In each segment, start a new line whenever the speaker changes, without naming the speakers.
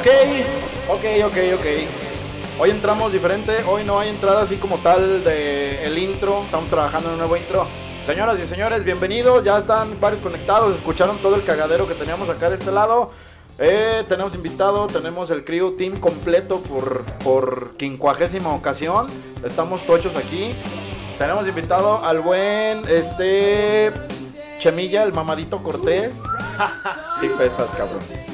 Ok, ok, ok, ok. Hoy entramos diferente, hoy no hay entrada así como tal de el intro, estamos trabajando en un nuevo intro. Señoras y señores, bienvenidos, ya están varios conectados, escucharon todo el cagadero que teníamos acá de este lado. Eh, tenemos invitado, tenemos el crew team completo por, por quincuagésima ocasión. Estamos tochos aquí. Tenemos invitado al buen este Chemilla, el mamadito Cortés. sí pesas, cabrón.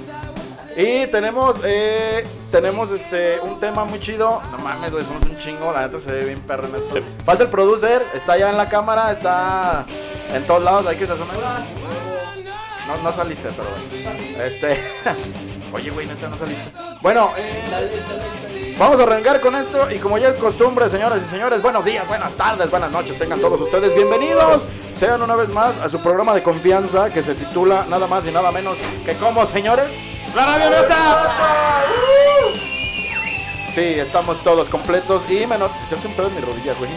Y tenemos, eh, tenemos este, un tema muy chido. No mames, güey, somos un chingo. La neta se ve bien perro en esto. Falta el producer, está allá en la cámara, está en todos lados. Hay que sazonar. No, no saliste, pero bueno. Este. Oye, güey, neta, no saliste. Bueno, eh, vamos a arrancar con esto. Y como ya es costumbre, señoras y señores, buenos días, buenas tardes, buenas noches. Tengan todos ustedes bienvenidos. Sean una vez más a su programa de confianza que se titula nada más y nada menos que como, señores.
¡La Radio
Sí, estamos todos completos y me, enor- Echaste un pedo en mi rodilla, güey.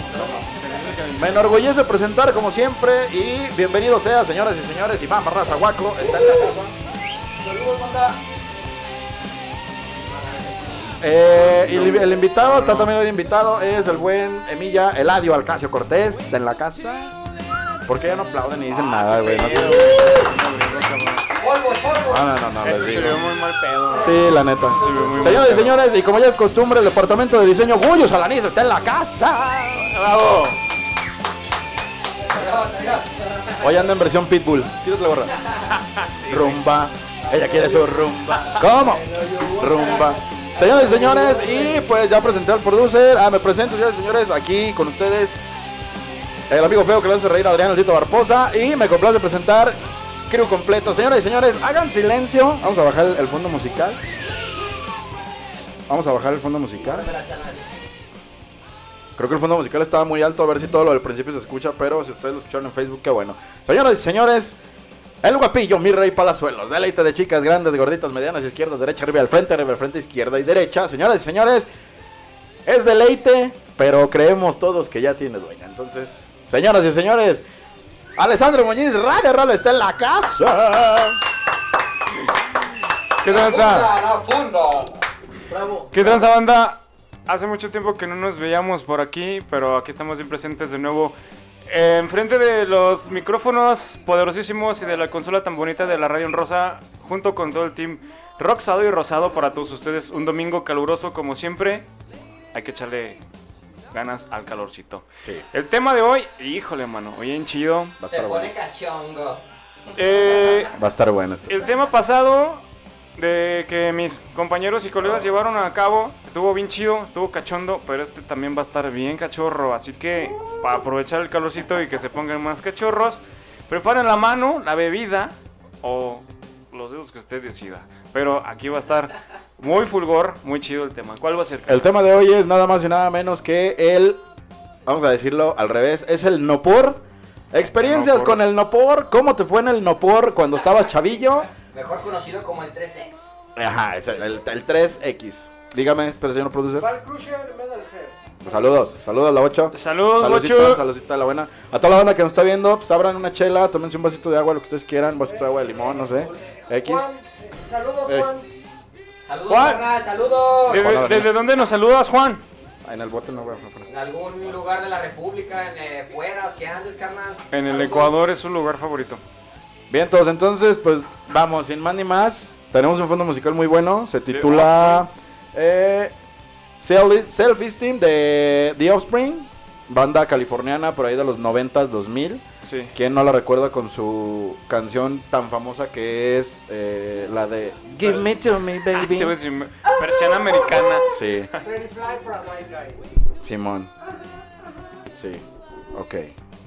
Me enorgullece presentar como siempre y bienvenido sea, señoras y señores, Iván Barraza Guaco está en la casa. Eh, y el, el invitado, está también hoy invitado, es el buen Emilla Eladio Alcacio Cortés, está en la casa. ¿Por qué ya no aplauden ni dicen nada, güey? No sé. No, no, no, no, les
Ese se
digo.
ve muy mal pedo.
Sí, la neta.
muy
Señoras y señores, y como ya es costumbre, el departamento de diseño Gullo Salaniz está en la casa.
¡Bravo!
Hoy anda en versión Pitbull. Quítate la gorra. rumba. Ella quiere su rumba. ¿Cómo? Rumba. Señoras y señores, y pues ya presenté al producer. Ah, me presento, señores y señores, aquí con ustedes. El amigo feo que le hace reír Adrián Tito Barposa. Y me complace presentar crew completo. Señoras y señores, hagan silencio. Vamos a bajar el, fondo musical. Vamos a bajar el fondo musical. Creo que el fondo musical estaba muy alto, a ver si todo lo del principio se escucha, pero si ustedes lo escucharon en Facebook, qué bueno. Señoras y señores, el guapillo, mi rey Palazuelos, deleite de chicas grandes, gorditas, medianas, izquierdas, derecha, arriba al frente, arriba al frente, izquierda y derecha. Señoras y señores, es deleite, pero creemos todos que ya tiene dueña. Entonces, señoras y señores, Alessandro Muñiz, Rara Rara está en la casa.
¿Qué tranza? ¿Qué tranza, banda? Hace mucho tiempo que no nos veíamos por aquí, pero aquí estamos bien presentes de nuevo. Enfrente de los micrófonos poderosísimos y de la consola tan bonita de la Radio en Rosa, junto con todo el team Roxado y Rosado para todos ustedes. Un domingo caluroso como siempre. Hay que echarle ganas al calorcito.
Sí.
El tema de hoy, híjole, mano, bien chido.
Va a
Se
estar
pone
bueno.
cachongo.
Eh,
Va a estar bueno esto.
El tema pasado de que mis compañeros y colegas llevaron a cabo estuvo bien chido, estuvo cachondo, pero este también va a estar bien cachorro. Así que para aprovechar el calorcito y que se pongan más cachorros, preparen la mano, la bebida o los dedos que usted decida. Pero aquí va a estar muy fulgor, muy chido el tema. ¿Cuál va a ser?
El tema de hoy es nada más y nada menos que el, vamos a decirlo al revés, es el Nopor. Experiencias
Nopor.
con el Nopor. ¿Cómo te fue en el Nopor cuando estabas chavillo?
Mejor conocido como el 3X.
Ajá, es el, el- el 3X. Dígame, pero señor producer. Saludos, saludos a la 8.
Saludos,
Saludcita,
Bocho.
saludcita a la buena. A toda la banda que nos está viendo, pues abran una chela, tómense un vasito de agua, lo que ustedes quieran, un vasito de agua de limón, no sé. X.
Saludos,
Eh.
Juan. Saludos,
Juan.
carnal, saludos.
¿Desde,
Juan
desde dónde nos saludas, Juan?
En el bote no, güey.
En algún lugar de la República, en eh, fueras, que andes, carnal.
En el. Ecuador es su lugar favorito.
Bien, todos, entonces, pues vamos, sin más ni más. Tenemos un fondo musical muy bueno. Se titula eh, Self- Self-Esteem de The Offspring, banda californiana por ahí de los 90s, 2000.
Sí.
¿Quién no la recuerda con su canción tan famosa que es eh, la de Give Me to Me,
Te voy a
baby?
versión americana.
Sí, Simón. Sí, ok.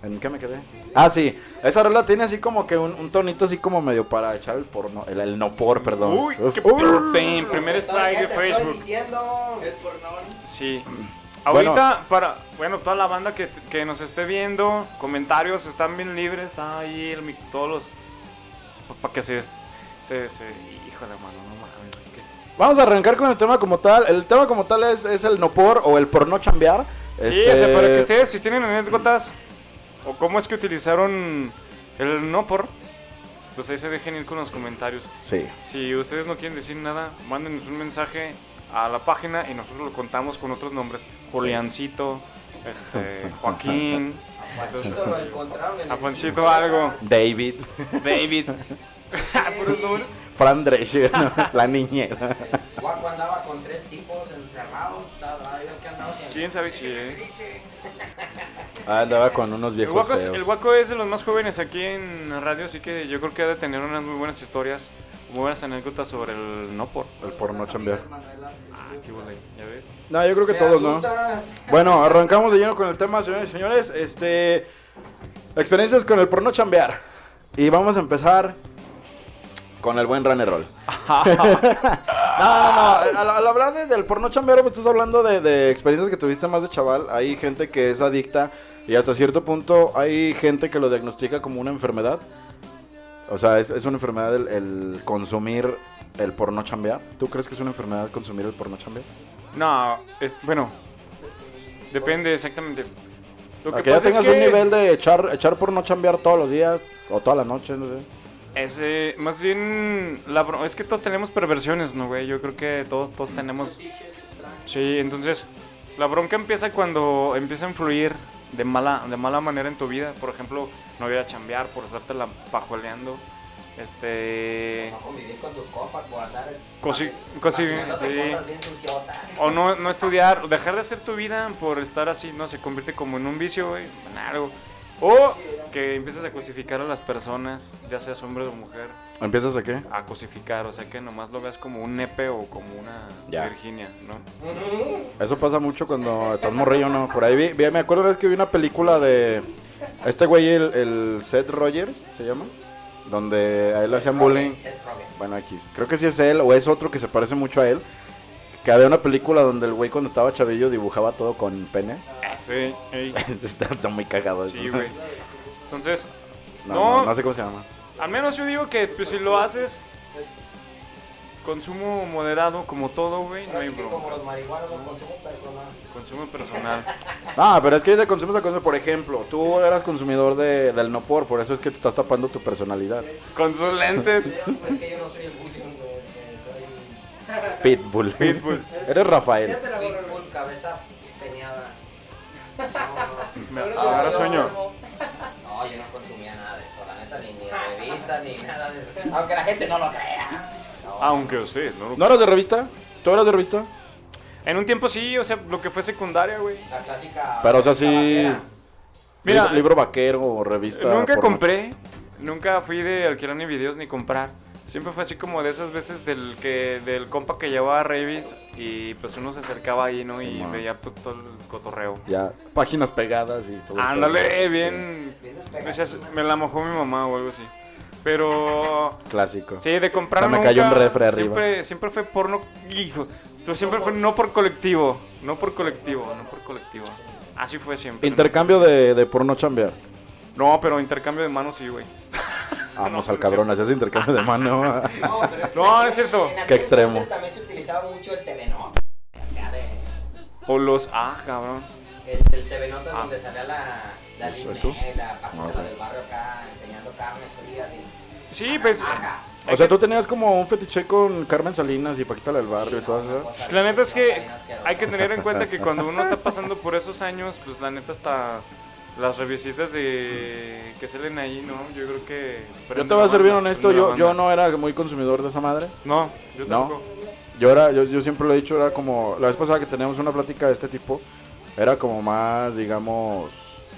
¿En qué me quedé? Ah, sí. Esa rola tiene así como que un, un tonito así como medio para echar el porno. El, el no por, perdón.
Uy,
Uf,
qué primer strike de
¿qué te
Facebook.
Estoy diciendo. El pornón.
Sí.
Bueno.
Ahorita, para, bueno, toda la banda que, que nos esté viendo, comentarios están bien libres, está ahí el, todos los, para que se, se, se, híjole, mano, no mames, es que...
Vamos a arrancar con el tema como tal. El tema como tal es, es el no por o el por no chambear.
Sí,
Este,
o sea, para que ustedes, si tienen anécdotas, o cómo es que utilizaron el no por, pues ahí se dejen ir con los comentarios.
Sí.
Si ustedes no quieren decir nada, mándenos un mensaje a la página y nosotros lo contamos con otros nombres. Juliancito, este, Joaquín,
Juanchito lo encontraron en
a
el
Panchito algo,
David.
David. Puros nombres.
Fran Drescher, ¿no? la niñera.
Guaco andaba con tres tipos encerrados.
¿Quién sabe si... eh?
Ah, andaba con unos
El
viejos
guaco, es, el Guaco es de los más jóvenes aquí en radio, así que yo creo que ha de tener unas muy buenas historias, muy buenas anécdotas sobre el no por.
El porno chambear.
Ah, qué huele, ¿ya ves?
No, yo creo que
Me
todos, ¿no?
asustas.
Bueno, arrancamos de lleno con el tema, señores y señores. Este. Experiencias con el porno chambear. Y vamos a empezar con el buen run and roll. no, no, no. Al, al hablar de- del porno chambear, pues estás hablando de, de experiencias que tuviste más de chaval. Hay gente que es adicta y hasta cierto punto hay gente que lo diagnostica como una enfermedad. O sea, es, es una enfermedad el, el consumir el porno chambear. ¿Tú crees que es una enfermedad consumir el porno chambear?
No, es, bueno, depende exactamente. Lo
Para que ya
pasa es
tengas
que
un nivel de echar, echar por no chambear todos los días o toda la noche, no sé.
Ese, más bien, la, es que todos tenemos perversiones, ¿no, güey? Yo creo que todos, todos tenemos... Sí, entonces, la bronca empieza cuando empieza a influir de mala, de mala manera en tu vida. Por ejemplo, no ir a chambear por estarte la pajoleando. Este...
No convivir con tus compas por andar.
Cosi- cosi- sí.
bien.
O no, no estudiar, dejar de hacer tu vida por estar así, no se convierte como en un vicio, güey, en algo. O que empieces a cosificar a las personas, ya seas hombre o mujer,
¿Empiezas a qué?
a cosificar, o sea que nomás lo veas como un nepe o como una
Ya.
Virginia, ¿no?
Eso pasa mucho cuando estás morrillo, ¿no? Por ahí vi, vi- me acuerdo una vez que vi una película de este güey, el, el Seth Rogers, ¿se llama? Donde a él le hacían bullying. Bueno, X. Creo que sí es él o es otro que se parece mucho a él. Que había una película donde el güey cuando estaba chavillo dibujaba todo con penes.
Sí, ey,
está, está muy cagado eso.
sí, güey. Entonces,
No,
No.
no, no sé cómo se llama.
al menos yo digo que pues, si lo haces consumo moderado, como todo, güey, no hay
sí como los marihuanos los consumo personal.
Consumo personal.
Ah, pero es que de consumo a consumo, por ejemplo, tú eras consumidor de, del no por, por eso es que te estás tapando tu personalidad.
Con sus lentes.
Es que yo no soy el bullying, güey. Soy
Pitbull.
Pitbull.
Eres Rafael.
Pitbull, cabeza. No,
agarra sueño.
No, yo no consumía nada de eso, la neta, ni, ni revistas, ni nada de eso. Aunque la gente no lo crea. No,
Aunque usted, ¿no?
¿No eras de revista? ¿Tú eras de revista?
En un tiempo sí, o sea, lo que fue secundaria, güey.
La clásica.
Pero, o sea, sí.
Mira,
Libro, libro vaquero o revista.
Nunca compré, nunca fui de alquilar ni videos ni comprar. Siempre fue así como de esas veces del que del compa que llevaba Ravis y pues uno se acercaba ahí, ¿no?
Sí,
y
man.
veía pues, todo el cotorreo.
Ya, páginas pegadas y todo.
Ándale, bien.
Bien despegado.
decías, me la mojó mi mamá o algo así. Pero
clásico.
sí, de comprar
O sea, me
nunca,
cayó un refri arriba.
Siempre, siempre fue porno, hijo. Pero siempre fue no por colectivo, no por colectivo, no por colectivo. Así fue siempre.
Intercambio de, de porno chambear.
No, pero intercambio de manos sí, güey.
Vamos
No,
al cabrón, hacías intercambio de mano.
No, pero es que
No, es cierto.
en
Qué extremo.
también se utilizaba mucho el TV Nota. O
los. Ah, cabrón.
Este, el TV Nota
Ah.
donde salía la. La
¿Es
Linnea,
tú?
la página
Ah, ok.
del barrio acá, enseñando carnes frías y.
Sí, pues.
O sea, tú tenías como un fetiche con Carmen Salinas y Paquita del Barrio y
Sí,
todas
no, una
esas.
La neta es que hay que tener en cuenta que cuando uno está pasando por esos años, pues la neta hasta las revisitas de que salen ahí, ¿no? Yo creo que...
Yo te voy a ser bien honesto, yo, yo no era muy consumidor de esa madre.
No, yo
No.
tampoco.
Yo era, yo, yo siempre lo he dicho, era como, la vez pasada que teníamos una plática de este tipo, era como más, digamos,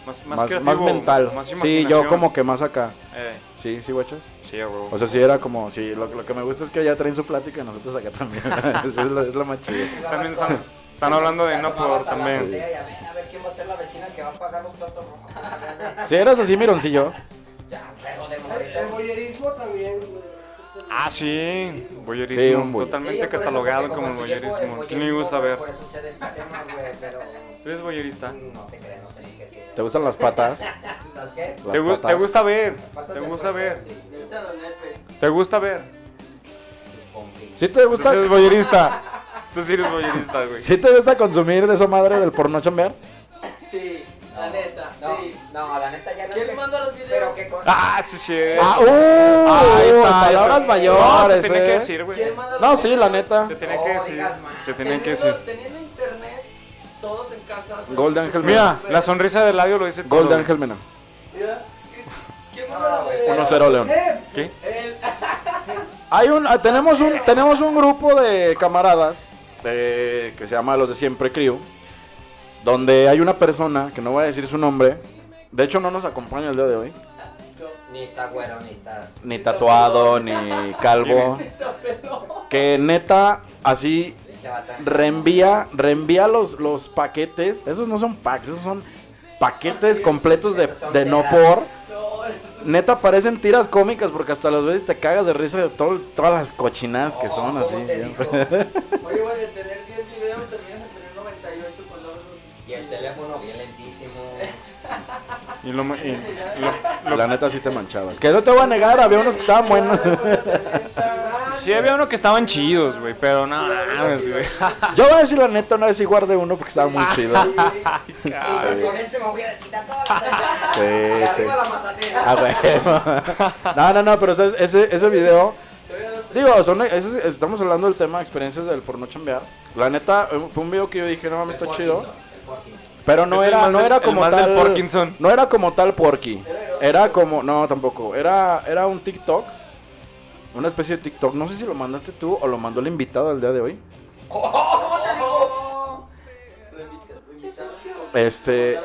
Más, más,
más, mental.
más
sí, yo como que más acá.
Eh,
Sí, sí, guachas.
sí, huevo.
O sea, sí era como, sí, lo, lo que me gusta es que allá traen su plática y nosotros acá también. es, lo, es lo más chido.
También están, están hablando de no por también.
A pagar los platos rojos.
Si eras así, mironcillo.
Ya, juego de
El
morrito.
boyerismo también.
Ah, sí, voyerismo,
Sí, un boy-
totalmente
Sí,
catalogado como
como estudié
voyerismo.
bo-
¿Quién le gusta ver?
Por eso este tema, güey, pero
¿Tú eres voyerista?
no te creas, no sé ni qué es.
¿Te gustan las patas?
¿Las qué?
Las
¿Te, gu-
patas.
te gusta ver? ¿Te gusta ver?
sí.
Me gustan los nepes.
¿Te gusta ver?
¿Sí te
Tú
gusta?
eres voyerista. Tú sí eres voyerista, güey.
¿Sí te gusta consumir de esa madre del porno chambear?
Sí. La neta,
No,
sí.
no, la neta ya no
¿Quién manda los videos?
Pero que con...
Ah, sí, sí.
Ah, uh,
Ahí está,
palabras
eso.
mayores.
No, se
eh.
que decir, güey.
¿Quién manda los
No, sí, la neta.
Se
No
que decir.
más.
Se tenía que
Teniendo-
decir.
Teniendo internet, todos en casa.
Gol de Ángel
Mira, la sonrisa del labio lo dice todo.
Gol de
güey.
Ángel Mena.
Mira, ¿Quién manda los
Ah, güey.
videos?
1-0 León.
¿Qué?
El-
Hay un, ah, tenemos un, tenemos un grupo de camaradas eh, que se llama Los de Siempre Crew, donde hay una persona que no voy a decir su nombre. De hecho, no nos acompaña el día de hoy.
Ni está güero, ni está...
Ni tatuado, ni calvo. Que neta, así reenvía, reenvía los, los paquetes. Esos no son packs, esos son paquetes completos de, de no por. Neta parecen tiras cómicas porque hasta las veces te cagas de risa de todo- todas las cochinadas que
Oh,
son
¿cómo
así.
Oye, güey, de tener
Y
lo, y lo- lo-
La neta sí te manchabas. Que no te voy a negar, había unos que estaban buenos.
sí había uno que estaban chidos, güey, pero no, mames, güey.
Yo voy a decir la neta, una vez sí guardé uno porque estaba muy chido.
Y dices, con este me voy a desquitar todas las
Sí, sí.
la matatena.
Ah. No, no, no, pero ese, ese, ese video. Digo, son, estamos hablando del tema de experiencias del porno chambear. La neta, eh, fue un video que yo dije, no mames, está chido. Pero no
Es el
era, no era
el
como tal.
Parkinson.
No era como tal Porky. Era como, no, tampoco. Era, era un TikTok. Una especie de TikTok. No sé si lo mandaste tú o lo mandó el invitado del día de hoy.
¿Cómo te digo?
Este.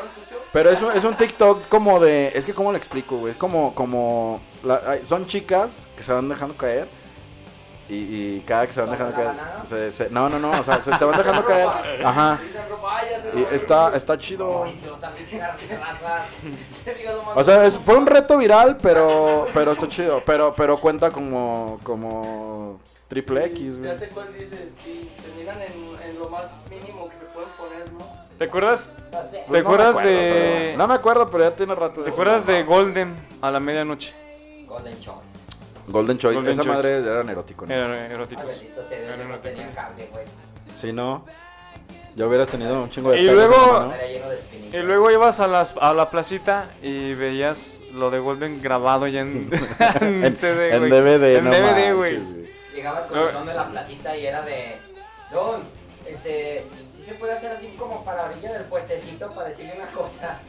Pero es un, es un TikTok como de. Es que, ¿cómo le explico, güey? Es como. como la- son chicas que se van dejando caer. Y, y cada que se van
¿Sobre
dejando caer. se- se- no, no, no. O sea, se, se van dejando caer. Ajá. Y está, está chido. O sea, es- fue un reto viral, pero pero está chido. Pero pero cuenta como como triple X,
Ya
güey.
sé cuál dices, sí, terminan en, en lo más mínimo que se pueden poner, ¿no?
¿Te acuerdas? ¿Te
Pues no
acuerdas
acuerdo,
de-
pero- No me acuerdo, pero ya tiene rato.
¿Te acuerdas de Golden a la medianoche?
Golden Choice.
Golden Choice?
Golden
Esa
Choice.
madre era erótico, ¿no?
Era eróticos.
No cable, güey.
Si no, ya hubieras tenido un chingo de
Y
pelos en
luego-
la mano.
Estaría lleno de espinitas.
Y luego ibas a, las, a la placita y veías lo de Golden grabado ya en, en
en,
CD,
en
güey.
DVD,
En
no
DVD,
manches,
güey.
Llegabas con el don de la placita y era de. Don, este. Si se puede hacer así como para la orilla del puestecito para decirle una cosa.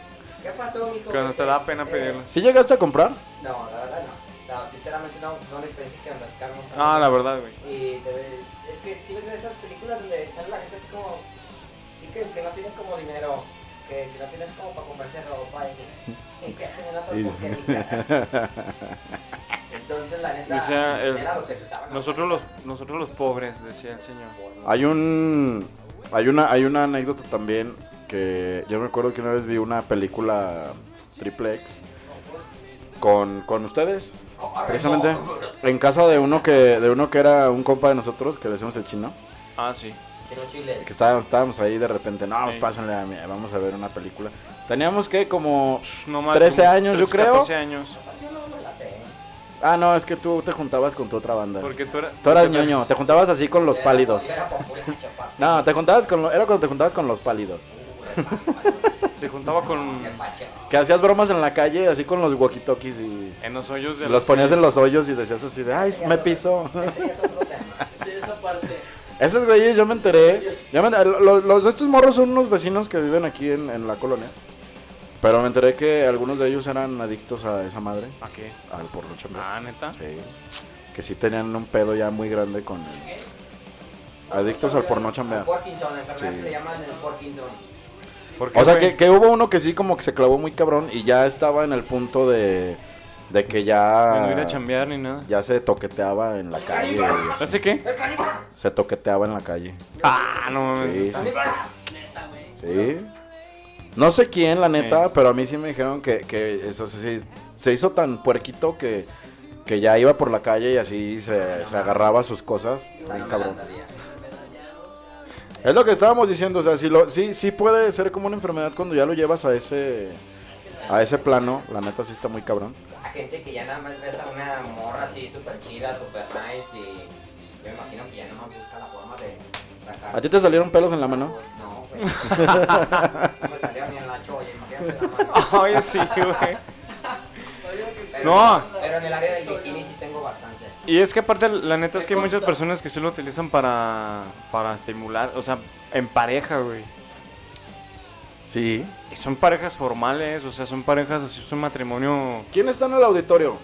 ¿Qué pasó, mijo?
Que no te
Este,
da pena
eh,
pedirlo.
¿Sí llegaste a comprar?
No, la verdad no. No, sinceramente no, no la experiencia que me platicaron.
Ah, la verdad, güey.
Y es que si ves esas películas donde sale la gente así como. Sí, que, que no tienes como dinero. Que, que no tienes como para comprarse ropa y, y que hacen en otras
Y-
porquerías. Entonces, la neta.
Decía el-
era lo que se usaba. ¿no?
Nosotros los, nosotros los pobres, decía el señor.
Hay un hay una hay una anécdota también que yo me acuerdo que una vez vi una película triple X con, con ustedes precisamente en casa de uno que de uno que era un compa de nosotros que le decimos el chino
Ah, sí.
Que estábamos, estábamos ahí de repente no pues
Sí.
pásenle a mi- vamos a ver una película teníamos que como
No más,
13
como
años, yo
13,
creo.
14 años.
Yo no me la sé.
ah no es que tú te juntabas con tu otra banda
Porque tú, era-
tú eras
porque tú
ñoño te juntabas así con los pálidos no te juntabas con lo- era cuando te juntabas con los pálidos
Se juntaba con.
Que hacías bromas en la calle, así con los walkie-talkies y
En los hoyos de
los ponías en los hoyos y decías así de, ay, me pisó.
Ese ya es otro tema.
Sí, esa parte.
Esos güeyes, yo me enteré. yo me- los, los- estos morros son unos vecinos que viven aquí en, en la colonia. Pero me enteré que algunos de ellos eran adictos a esa madre,
¿A qué?
al porno chambear.
Ah, neta.
Sí. Que sí tenían un pedo ya muy grande con adictos al porno chambear.
Parkinson, la enfermedad
Sí.
que le llaman el Parkinson.
¿Por qué,
O sea, que, que hubo uno que sí como que se clavó muy cabrón y ya estaba en el punto de, de que ya...
no ir a chambear ni nada.
Ya se toqueteaba en la calle. así.
¿Hace qué?
Se toqueteaba en la calle.
Ah, no mames.
Sí, sí. No sé quién, la neta,
Sí.
pero a mí sí me dijeron que, que eso se, se hizo tan puerquito que, que ya iba por la calle y así se, se agarraba sus cosas. Bien cabrón. Es lo que estábamos diciendo, o sea, si lo, sí, sí puede ser como una enfermedad cuando ya lo llevas a ese, a ese plano. La neta sí está muy cabrón.
La gente que ya nada más ves a una morra así súper chida, súper nice y yo me imagino que ya nada más busca la forma de sacar.
¿A ti te salieron pelos en la mano?
No, güey. no me salió ni en la cholla, imagínate de la mano.
Oye, sí, güey. No.
Pero en el área del
Y es que aparte, la neta es que hay muchas personas que sí lo utilizan para, para estimular, o sea, en pareja, güey.
Sí.
Y son parejas formales, o sea, son parejas así, es un matrimonio...
¿Quién está en el auditorio?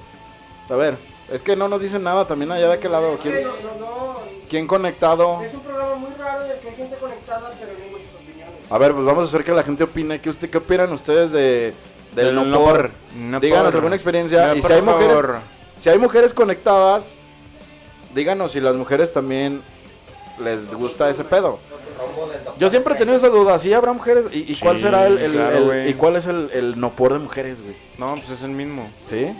A ver, es que no nos dicen nada también allá de aquel lado. ¿Quién,
No, no, no.
quién conectado?
Es un programa muy raro en el que hay gente conectada, pero no hay muchas opiniones.
A ver, pues vamos a hacer que la gente opine. ¿Qué, usted, qué opinan ustedes de, del
Del
no,
no
por?
por, no
Díganos
por.
alguna experiencia.
No,
y si hay, mujeres, si hay mujeres conectadas, díganos si las mujeres también les gusta ese pedo. Yo siempre he tenido esa duda. ¿Sí habrá mujeres? ¿Y, y
Sí,
cuál será el, el-
claro,
el-
güey.
y cuál es el, el no por de mujeres, güey?
No, pues es el mismo.
¿Sí?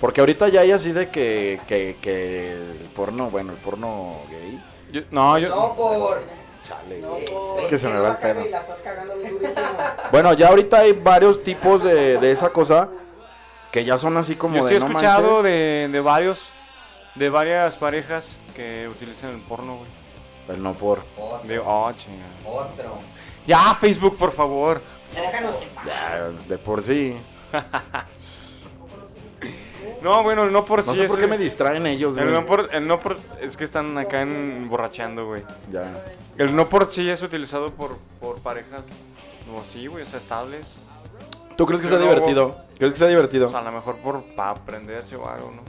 Porque ahorita ya hay así de que, que, que el porno, bueno, el porno gay.
Yo- no, yo...
No por.
Chale,
No
güey.
por.
Es que se me va el pedo.
Y la estás cagando bien durísimo.
Bueno, ya ahorita hay varios tipos de, de esa cosa que ya son así como
Yo
de
sí he
no
escuchado de, de varios, de varias parejas que utilizan el porno, güey.
El no por.
Otro.
De, oh, chinga.
Otro.
Ya, Facebook, por favor.
Déjanos en paz.
Ya, de por sí.
No, bueno, el no por
No
sí
sé
es
por qué
el-
me distraen ellos,
El
güey.
no por, el no por es que están acá emborrachando, güey.
Ya.
El no por sí es utilizado por, por parejas, no así, güey, o sea, estables.
¿Tú crees que sea
Pero no,
divertido? ¿Crees que sea divertido?
O sea, a lo mejor por para aprenderse o algo, ¿no?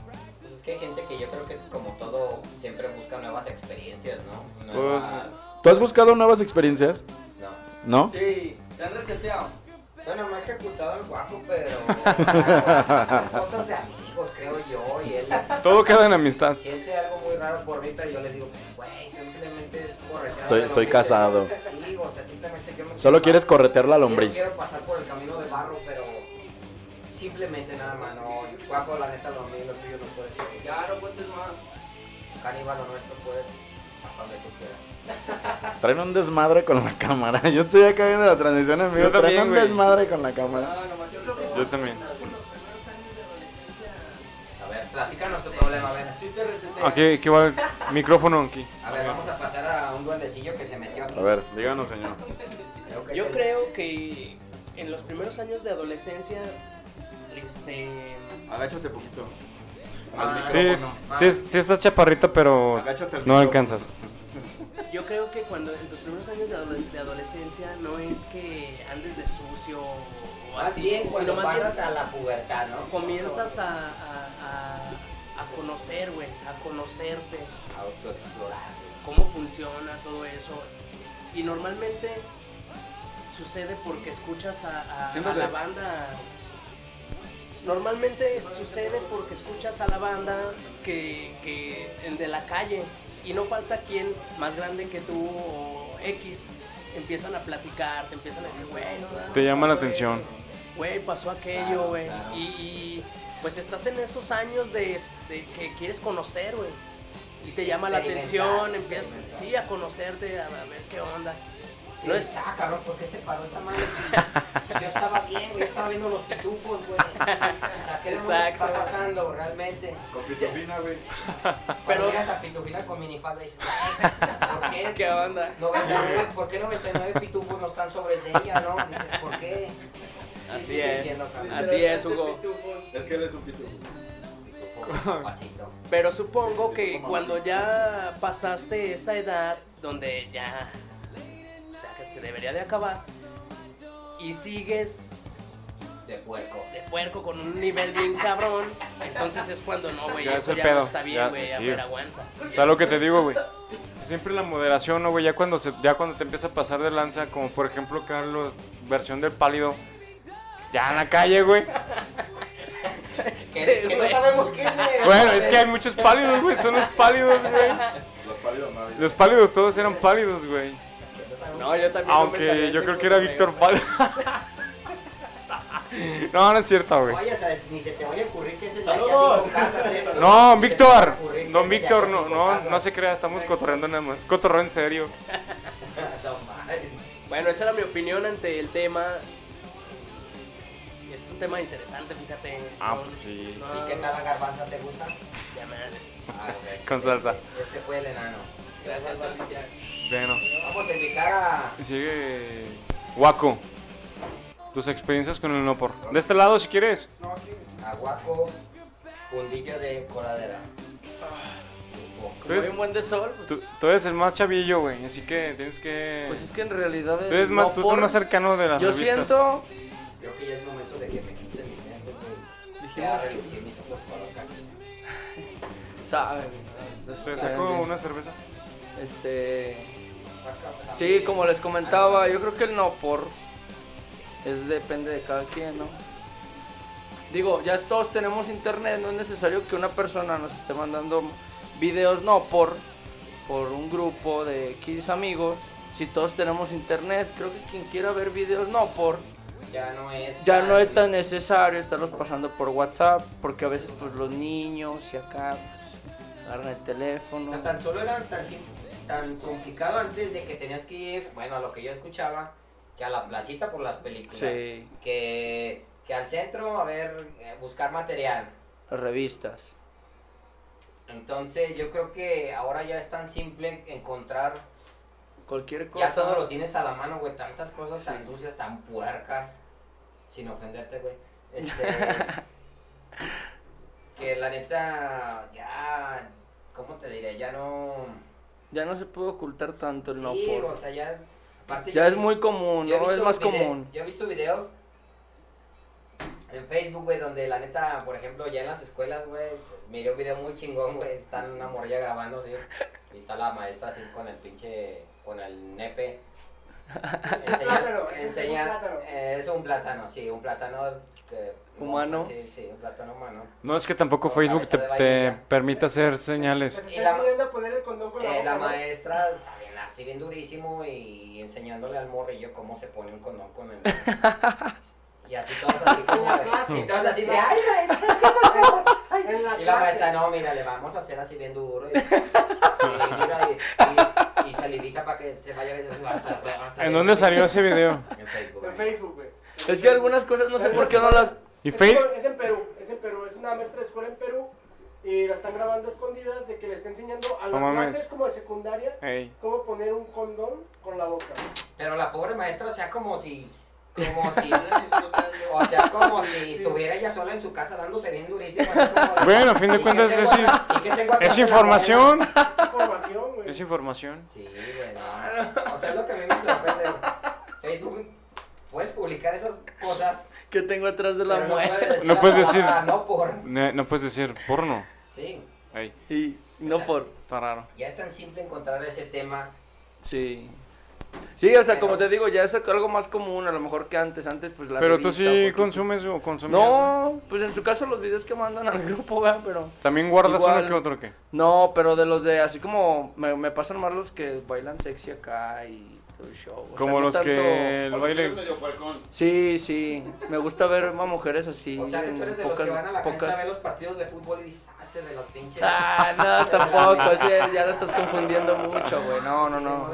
Hay gente que yo creo que, como todo, siempre busca nuevas experiencias, ¿no?
Pues.
¿Tú has buscado nuevas experiencias?
No.
¿No?
Sí, te han reseteado.
Bueno, me ha ejecutado el guapo, pero. son cosas de amigos, creo yo. Y él
Todo queda en amistad.
siente algo muy raro por mí, pero yo le digo, güey, simplemente es corretear.
Estoy-
la
estoy
lombriz".
casado.
Sí, o sea, simplemente yo me
Solo quieres corretear la
yo
lombriz.
quiero pasar por el camino de barro, pero. Simplemente nada más, no. Guapo, la neta, lo mío, lo tuyo Lo nuestro puede. Hasta donde tú quieras.
Traen un desmadre con la cámara. Yo estoy acá viendo la transmisión en vivo. Traen un desmadre con la cámara.
Nomás yo creo
Yo también.
A ver, platícanos tu problema, a ver.
Sí te resetea.
Aquí, aquí va el micrófono aquí.
A ver, vamos a pasar a un duendecillo que se metió aquí.
A ver, díganos, señor.
Creo que
Yo
el-
creo que en los primeros años de adolescencia, este,
Agáchate poquito.
Sí, es- sí, sí estás chaparrita, pero
Agáchate
no alcanzas.
yo creo que cuando en tus primeros años de, adole- de adolescencia no es que andes de sucio o
Más
así,
bien cuando
sino más bien
pasas a la pubertad, ¿no?
comienzas a, a, a- a conocer, güey, a conocerte,
A autoexplorar.
cómo funciona todo eso. Y normalmente sucede porque escuchas a, a- a
Siéntate.
la banda. Normalmente sucede porque escuchas a la banda que, que el de la calle y no falta quien más grande que tú o X empiezan a platicar, te empiezan a decir, güey, no
Te llama la atención.
Güey, pasó aquello, güey. Y, y, pues estás en esos años de, de que quieres conocer, güey. Y te llama la atención, empiezas, sí, a conocerte, a, a ver qué onda.
No es, ah, cabrón, ¿por qué se paró esta madre? Si, si yo estaba bien, güey, estaba viendo los pitufos, güey. O sea, ¿qué está
Exacto.
pasando realmente?
Con pitufina, güey.
Pero llegas a pitufina con minifalda y dices, ¿por qué?
¿Qué onda?
99, ¿Por qué 99 pitufos no están sobre ella, no? Dices, ¿por qué? Sí,
Así
sí,
es.
entiendo.
Así es, Hugo.
Es que él es un pitufo.
Pero supongo que cuando ya pasaste esa edad donde ya o sea, que se debería de acabar y sigues
De puerco.
de puerco con un nivel bien cabrón, entonces es cuando no, güey,
Ya es
eso
el
ya
pedo,
no está
ya,
bien, güey, a
sí.
ver, aguanta.
O sea, lo que te digo, güey. Siempre la moderación, ¿no, güey? Ya cuando, se, ya cuando te empieza a pasar de lanza, como por ejemplo, Carlos, versión del pálido. Ya en la calle, güey.
Que, que no sabemos qué es de...
Bueno, es que hay muchos pálidos, güey. Son los pálidos, güey.
Los pálidos nadie.
Los pálidos todos eran pálidos, güey.
No, yo también no me sabía
Aunque yo creo que era Víctor. Pálido. No, no es cierto, güey.
Oye, ¿sabes? Ni se te vaya a ocurrir que ese es aquí a
Saludos.
cinco casas, ¿eh?
No, Víctor. Don Víctor, no, no, no se crea, estamos cotorreando nada más. Cotorreo en serio.
No mames.
Bueno, esa era mi opinión ante el tema. Es un tema interesante, fíjate.
Ah,
No,
pues sí.
no,
¿Y qué tal la garbanza? ¿Te gusta?
ya madre.
Ah, ok.
Con salsa.
Este fue el enano.
Gracias, Patricia.
Bueno.
Vamos a invitar a...
Sigue. Waco. Tus experiencias con el no por. De este lado, si quieres.
No, aquí.
Aguaco, fundillo de coladera.
Como hay un buen de sol, pues,
Tú, tú eres el más chavillo, güey, así que tienes que...
pues es que en realidad
tú eres más,
no
tú más cercano de las
Yo
revistas.
siento,
Creo que ya es momento de que me quiten lentes, güey.
Dijimos que- saben,
¿Te saco una cerveza?
Este, sí, como les comentaba, yo creo que el no por es depende de cada quien, ¿no? Digo, ya todos tenemos internet, no es necesario que una persona nos esté mandando videos no por por un grupo de X amigos. Si todos tenemos internet, creo que quien quiera ver videos no por
Ya no es.
ya no es tan necesario estarlos pasando por WhatsApp, porque a veces pues los niños y acá pues, agarran el teléfono.
Tan, tan solo era tan, tan complicado antes de que tenías que ir, bueno, a lo que yo escuchaba, que a la placita por las películas.
Sí,
Que, que al centro a ver, eh, buscar material.
revistas.
Entonces yo creo que ahora ya es tan simple encontrar,
Cualquier
ya todo lo
cosa.
tienes a la mano, güey, tantas cosas tan sucias, tan puercas, sin ofenderte, güey. Este, que la neta, ya, ¿cómo te diré? Ya no...
Ya no se puede ocultar tanto el no
sí,
por.
o sea, ya es... Aparte,
Ya es
visto-
muy común,
yo he
¿no? Es
visto
más común.
Yo he visto videos en Facebook, güey, donde la neta, por ejemplo, ya en las escuelas, güey, miré un video muy chingón, güey, está una morrilla grabando, así, y está la maestra así con el pinche, con el nepe.
Plátano, ese es un
enseña-
plátano.
eh, es un plátano, sí, un plátano que...
Humano.
Sí, sí, un plátano humano.
No es que tampoco
Con
Facebook te, te permite hacer señales.
Se
Y la-
enseñando a poner el condón con la
Eh,
boca,
la
¿no?
maestra así, bien durísimo y enseñándole al morrillo cómo se pone un condón con el... Y así todos así como...
La clase.
y todos así de... ¡Ay, maestra, es que condón! Ay".
En la
Y la maestra, no, mira, le vamos a hacer así bien duro. Y, y mira, y, y, y salivita para que se vaya a
¿En dónde salió ese video?
En Facebook.
En Facebook, güey.
Es que algunas cosas no sé por qué no las.
¿Y
Es
Face?
en- Es en Perú, es en Perú, es una maestra de escuela en Perú y la están grabando a escondidas de que le está enseñando a
No
las
mames.
clases como de secundaria
Ey.
cómo poner un condón con la boca.
Pero la pobre maestra, o sea, como si... Como si... o sea, como si estuviera ella sola en su casa dándose bien durísimo. como-
Bueno, a fin de
¿Y qué
cuentas es, es
en la
información.
Información, güey.
Es información.
Sí, güey, no. O sea, es lo que a mí me sorprende. Facebook, puedes publicar esas cosas,
que tengo atrás de la
pero no puedes decir,
No puedes decir-
"Ah, no por.
Ne- No puedes decir porno.
Sí,
Y no por.
está raro.
ya es tan simple encontrar ese tema.
Sí. Sí, o sea, como te digo, ya es algo más común, a lo mejor que antes. Antes, pues la
Pero tú sí consumes o consumías.
No, pues en su caso los videos que mandan al grupo, vean, pero.
También guardas
Igual.
uno que otro que.
No, pero de los de así como. Me, me pasan más los que bailan sexy acá y todo el show. o sea,
Como
no
los
tanto-
que el baile.
Sí, sí. Me gusta ver a mujeres así.
O sea, que tú
en
eres de los
pocas,
que van a la cancha
pocas-
a ver los partidos de fútbol y dices, hace de los pinches.
Ah, no, tampoco, sí, ya la estás confundiendo mucho, güey. No, no, no.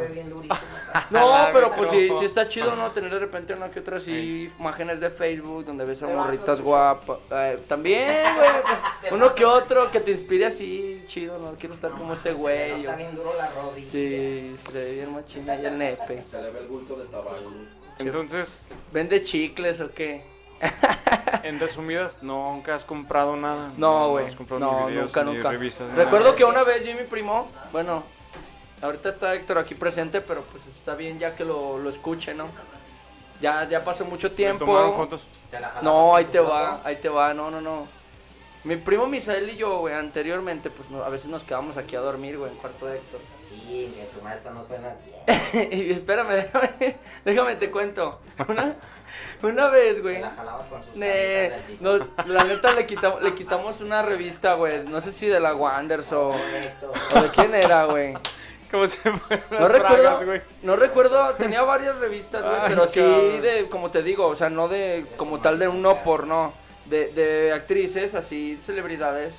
No, pero pues sí, sí está chido, ¿no? Tener de repente una que otra así, imágenes de Facebook donde ves a morritas guapas. Eh, también, güey, pues uno que otro que te inspire así, chido, ¿no? Quiero estar como ese güey.
nota bien duro la rodilla.
Sí, se le ve bien machina y el nepe.
Se le ve el bulto de tabaco.
Entonces,
¿Vende chicles o qué?
En resumidas, nunca has comprado nada.
No, güey. No,
videos,
nunca,
ni
nunca.
revistas,
Recuerdo
nada.
que una vez yo y mi primo, bueno, ahorita está Héctor aquí presente, pero pues está bien ya que lo, lo escuche, ¿no? Ya, ya pasó mucho
¿Le
tiempo.
tomaron fotos?
Te la jalabas
No, ahí te
foto.
va, ahí te va, no, no, no. Mi primo Misael y yo, güey, anteriormente, pues no- a veces nos quedábamos aquí a dormir, güey, en cuarto de Héctor.
Sí, que su maestra no suena bien.
y espérame, déjame, déjame te cuento. Una, una vez, güey.
la jalabas con sus del
no, la neta le quitamos, le quitamos una revista, güey. No sé si de la Wanders o, de quién era, güey.
¿Cómo se
No recuerdo, no recuerdo, tenía varias revistas, güey,
Ay,
pero sí
cabrón.
de, como te digo, o sea, no de, como tal de un no por, no, de, de actrices, así, celebridades,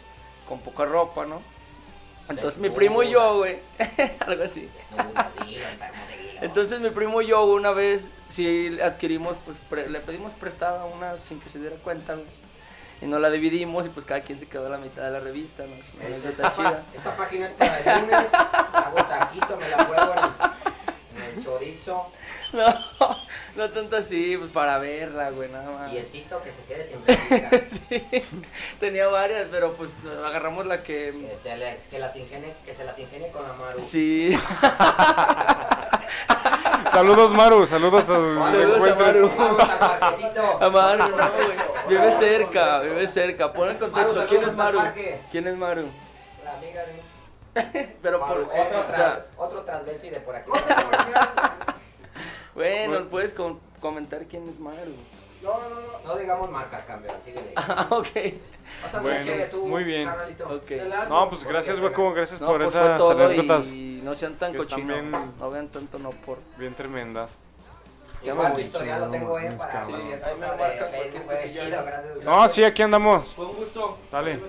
con poca ropa, ¿no? Entonces mi primo y yo, güey, algo así. Entonces mi primo y yo una vez sí adquirimos, pues pre- le pedimos prestada una sin que se diera cuenta, y nos la dividimos y pues cada quien se quedó la mitad de la revista, ¿no?
Esta,
anécdota chida.
esta página es para el lunes. Hago taquito, me la juego en, en el chorizo.
No,
No tanto así, pues para verla, güey, nada más.
Y el Tito que se quede sin réplica.
Sí, tenía varias, pero pues agarramos la que...
que, se le- que las ingenie, que se las ingenie con la Maru.
Sí,
Saludos, Maru. Saludos a donde
Saludos a
encuentres.
A Maru, no, güey. Vive cerca, vive cerca. Pon en contexto,
Maru,
¿quién es Maru? ¿Quién es Maru?
La amiga de
Pero por...
Maru,
eh,
otro,
o
tra-
sea,
otro transvesti de por aquí.
Bueno,
Bueno.
puedes com- comentar quién es Maru.
No, no, no.
No digamos marcas, campeón, síguele.
Ah, ok.
Pásame
Bueno,
chévere tú,
muy bien.
carnalito.
Ok.
El arco.
No, pues gracias, Waco. Gracias
No,
por
pues
esas anécdotas
y no sean tan cochinos. No vean tanto no por...
bien tremendas.
Igual tu historial lo tengo, eh, para gracias.
No, sí, aquí andamos.
Fue un gusto.
Dale.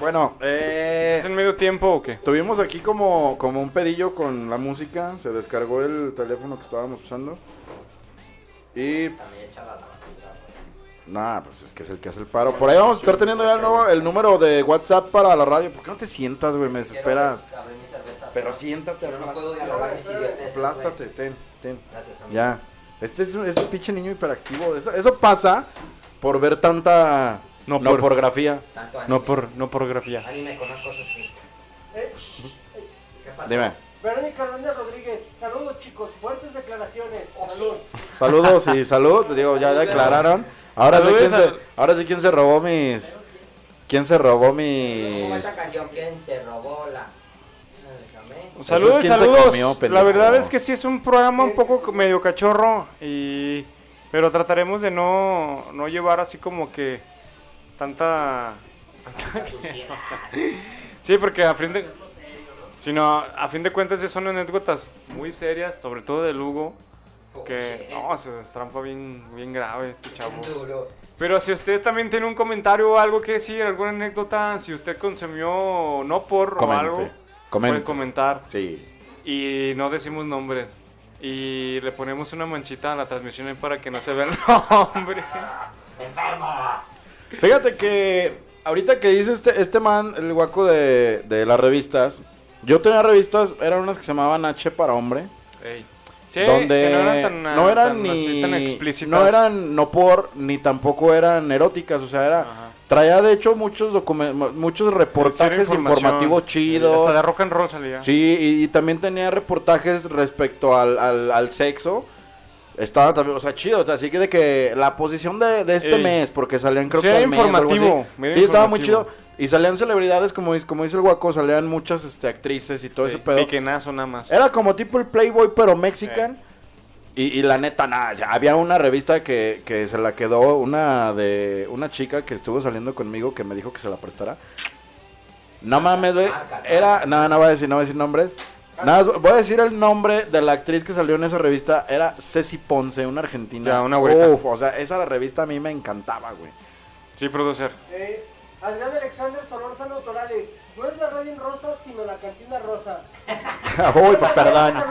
Bueno, eh,
¿Es en medio tiempo o qué?
tuvimos aquí como, como un pedillo con la música. Se descargó el teléfono que estábamos usando. Y. Nah, pues es que es el que hace el paro. Por ahí vamos a estar teniendo ya el, nuevo, el número de WhatsApp para la radio. ¿Por qué no te sientas, güey? Me desesperas. Pero
si
siéntate,
no, no puedo dialogar mis idioteces,
Aplástate, ten, ten.
Gracias, amigo.
Ya. Este es, un- es un pinche niño hiperactivo. Eso, eso pasa por ver tanta
No
no
por-
pornografía.
Tanto anime.
No por, no por grafía.
Anime con las cosas así.
Eh,
¿Qué pasó?
Dime.
Verónica Hernández Rodríguez, saludos chicos, fuertes declaraciones.
Oh,
Salud.
Saludos y salud. Digo, ya declararon. Ahora sé, quién se, ahora sé quién se robó mis. ¿Quién se robó
¿Cómo
mis.
¿Quién se robó la...? Déjame.
Saludos,
quién se
saludos.
comió,
la verdad es que sí es un programa un poco co- medio cachorro y pero trataremos de no, no llevar así como que tanta sí porque a fin de sino a fin de cuentas sí son anécdotas muy serias sobre todo de Lugo que no se destrampa bien bien grave este chavo
Duro.
pero si usted también tiene un comentario o algo que decir alguna anécdota si usted consumió no por o algo
Comente.
puede comentar
Sí.
y no decimos nombres. Y le ponemos una manchita a la transmisión ahí para que no se vea el nombre.
¡Enfermos!
Fíjate que ahorita que dice este, este man, el guaco de, de las revistas, yo tenía revistas, eran unas que se llamaban H para hombre,
Ey. Sí,
donde
que no eran tan,
no eran
tan
ni
así, tan explícitas.
no eran no por ni tampoco eran eróticas, o sea, era
Ajá.
traía de hecho muchos muchos reportajes informativos
Hasta
chidos.
de rock and roll salía.
Sí, y, y también tenía reportajes respecto al, al, al sexo. Estaba también, o sea, chido. Así que de que la posición de, de este
Ey.
mes, porque salían creo
Sí,
que
era
al mes o algo así.
informativo,
Sí, estaba muy chido. Y salían celebridades, como, dice- como dice el guaco, salían muchas este, actrices y todo
Sí,
ese pedo.
Piquenazo nada más.
Era como tipo el Playboy, pero mexican. Y, y la neta, nada, había una revista que, que se la quedó una de una chica que estuvo saliendo conmigo que me dijo que se la prestara. No mames, güey. Era, no, no voy a decir, no voy a decir nombres. Nada, más voy a decir el nombre de la actriz que salió en esa revista. Era Ceci Ponce, una argentina.
Ya, una güerita.
Uf, o sea, esa revista a mí me encantaba, güey.
Sí, producer.
Eh, Adrián Alexander Solórzano Torales, no es la radio en rosa, sino la cantina rosa.
Uy, pues perdón.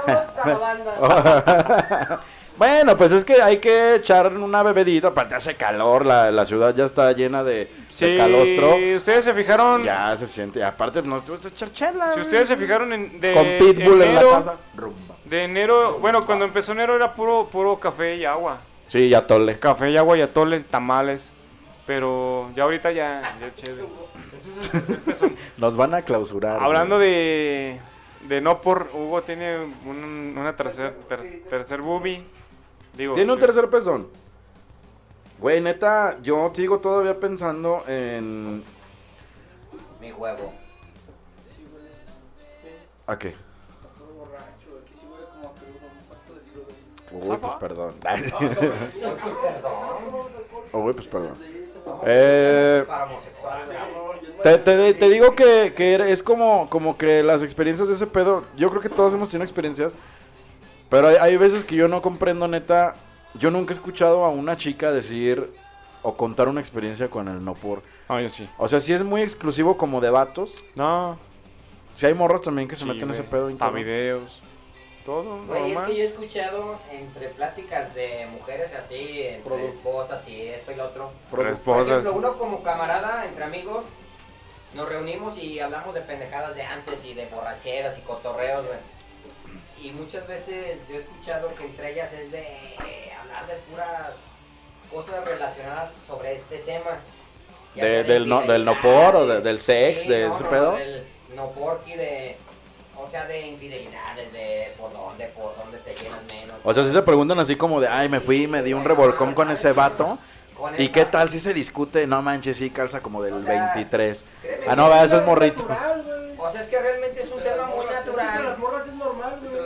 Bueno, pues es que hay que echar una bebedita, aparte hace calor, la, la ciudad ya está llena de, de
Sí,
calostro.
ustedes se fijaron.
Ya se siente, y aparte nos gusta echar chela.
Si ustedes se fijaron en, de
Con Pitbull en la
enero,
casa. Rumba.
De enero, bueno, cuando empezó enero era puro, puro café y agua.
Sí, ya tole.
Café y agua y atole, tamales. Pero ya ahorita ya, ya chévere.
Nos van a clausurar.
Hablando
güey.
de, de no por, Hugo tiene un- una tercer, ter- tercer boobie. Digo,
Tiene un tercer pezón. Güey, neta, yo sigo todavía pensando en...
Mi huevo.
¿A qué? Uy, pues perdón. Uy, pues perdón. Eh,
homosexuales.
Te, te- te digo que, que es como, como que las experiencias de ese pedo, yo creo que todos hemos tenido experiencias, pero hay, hay veces que yo no comprendo, neta, yo nunca he escuchado a una chica decir o contar una experiencia con el no por.
Ah, yo sí.
O sea, si es muy exclusivo como de vatos,
No.
si hay morros también que se
sí,
meten en ese pedo.
Hasta
interno.
videos. Todo.
Güey, es
normal.
que yo he escuchado entre pláticas de mujeres así, entre
Produ-
esposas y esto y lo otro. Por
esposas.
ejemplo, uno como camarada, entre amigos, nos reunimos y hablamos de pendejadas de antes y de borracheras y cotorreos, güey. Y muchas veces yo he escuchado que entre ellas es de hablar de puras cosas relacionadas sobre este tema.
De- del no- del no por o de- del sex, de ese pedo.
Del no porqui, de, o sea, de infidelidades, de por dónde, por dónde te llenas menos.
O sea, si se preguntan así como de, ay, me fui y me di un revolcón con ese vato.
Con
¿Y
esa-
qué tal si se discute? No manches, sí, calza como del
O sea,
23.
créeme
Ah, no, vea, eso es morrito.
natural.
O sea, es que realmente es un tema muy natural.
morras es normal, güey.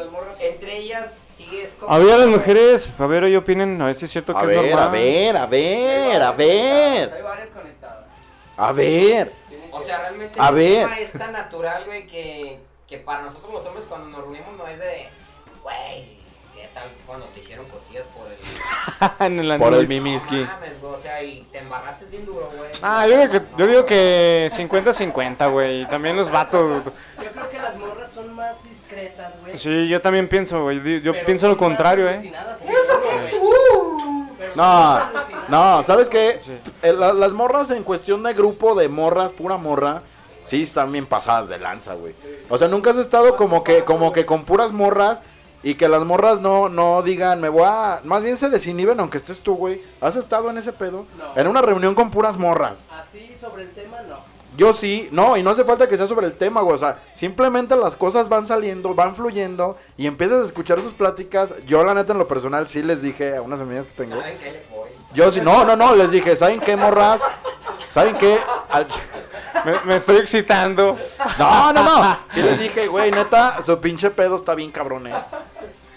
Entre ellas sí es como...
A ver, las mujeres, a ver, hoy opinen, a ver si es cierto que
A
es
ver,
normal.
a ver, a ver, a ver.
Hay varias conectadas.
A ver.
O
que-
sea, realmente
A
el
ver.
tema es tan natural, güey, que, que para nosotros los hombres cuando nos reunimos no es de, güey, ¿qué tal cuando te hicieron cosquillas por el...
en el
Por el mimiski.
No mames, güey, o sea, y te embarraste bien duro, güey.
Ah, yo digo que, yo digo que 50-50, güey. y También los vatos.
Yo creo que las morras son más güey.
Sí, yo también pienso, güey. Yo
pero
pienso lo contrario, eh.
eso, güey. Pero son
No, no, ¿sabes qué?
Sí.
Eh, la- las morras en cuestión de grupo de morras, pura morra, sí están bien pasadas de lanza, güey. O sea, nunca has estado como que, como que con puras morras y que las morras no, no digan, me voy a... Más bien se desinhiben aunque estés tú, güey. ¿Has estado en ese pedo?
No.
En una reunión con puras morras.
Así sobre el tema, no.
Yo sí, no, y no hace falta que sea sobre el tema, güey. O sea, simplemente las cosas van saliendo, van fluyendo y empiezas a escuchar sus pláticas. Yo, la neta, en lo personal, sí les dije a unas amigas que tengo.
¿Saben qué voy?
Yo sí, no, no, no, les dije, ¿saben qué, morras? ¿Saben qué? Al-
Me, me estoy excitando.
No, no, no. Sí les dije, güey, neta, su pinche pedo está bien cabrón, eh.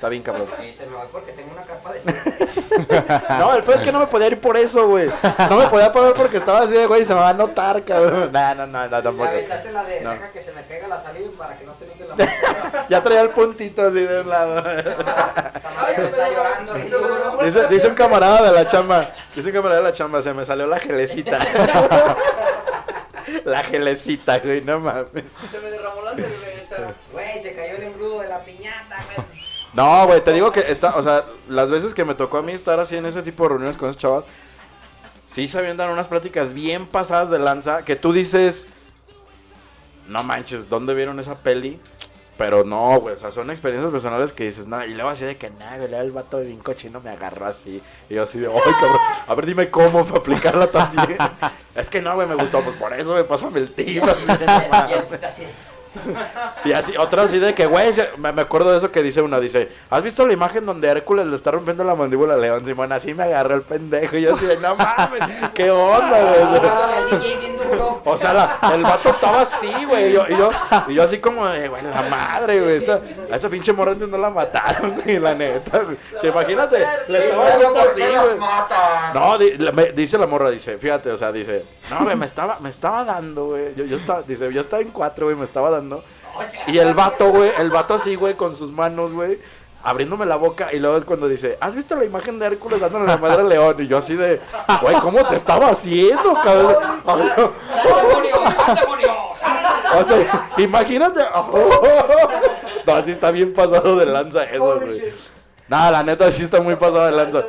Está bien cabrón.
Me dice, me voy porque tengo una capa de...
No, el pedo es que no me podía ir por eso, güey. No me podía poder porque estaba así de, güey, se me va a notar, cabrón. No, no, no, no, tampoco.
aventaste la de,
No.
deja que se me caiga la saliva para que no se note la mancha.
Ya traía el puntito así de un lado.
Está llorando duro.
Dice, dice un camarada de la chamba, dice un camarada de la chamba, se me salió la gelecita. La gelecita, güey, no mames.
Se me derramó la cerveza.
No, güey, te digo que está, o sea, las veces que me tocó a mí estar así en ese tipo de reuniones con esos chavas, sí sabían dar unas pláticas bien pasadas de lanza, que tú dices, no manches, ¿dónde vieron esa peli? Pero no, güey, o sea, son experiencias personales que dices, no, y luego así de que, nada, güey, el vato de bien cochino me agarró así. Y yo así de, ay, cabrón, a ver, dime cómo para aplicarla también. es que no, güey, me gustó, pues por eso, me pásame el tip, así de, no
Y así,
otra así de que, güey, se- me me acuerdo de eso que dice una, dice, ¿has visto la imagen donde Hércules le está rompiendo la mandíbula a León? Simón, así me agarró el pendejo y yo así de, no mames, ¿qué onda, güey? O sea, la- el vato estaba así, güey, y yo, y yo, y yo así como de, güey, la madre, güey, esta- a esa pinche morra no la mataron, güey, la neta, imagínate, le estaba haciendo así, güey. No, di- la- me- dice la morra, dice, fíjate, o sea, dice, no, güey, me estaba, me estaba dando, güey. Yo, yo estaba, dice, yo estaba en cuatro, güey, me estaba dando. Y el vato, güey, el vato así, güey, con sus manos, güey, abriéndome la boca. Y luego es cuando dice, ¿has visto la imagen de Hércules dándole la madre al león? Y yo así de, güey, ¿cómo te estaba haciendo, cabrón?
¡Sal, sal demonio! ¡Sal demonio!
O sea, imagínate. No, así está bien pasado de lanza eso, güey. No, la neta sí está muy pasado de lanza.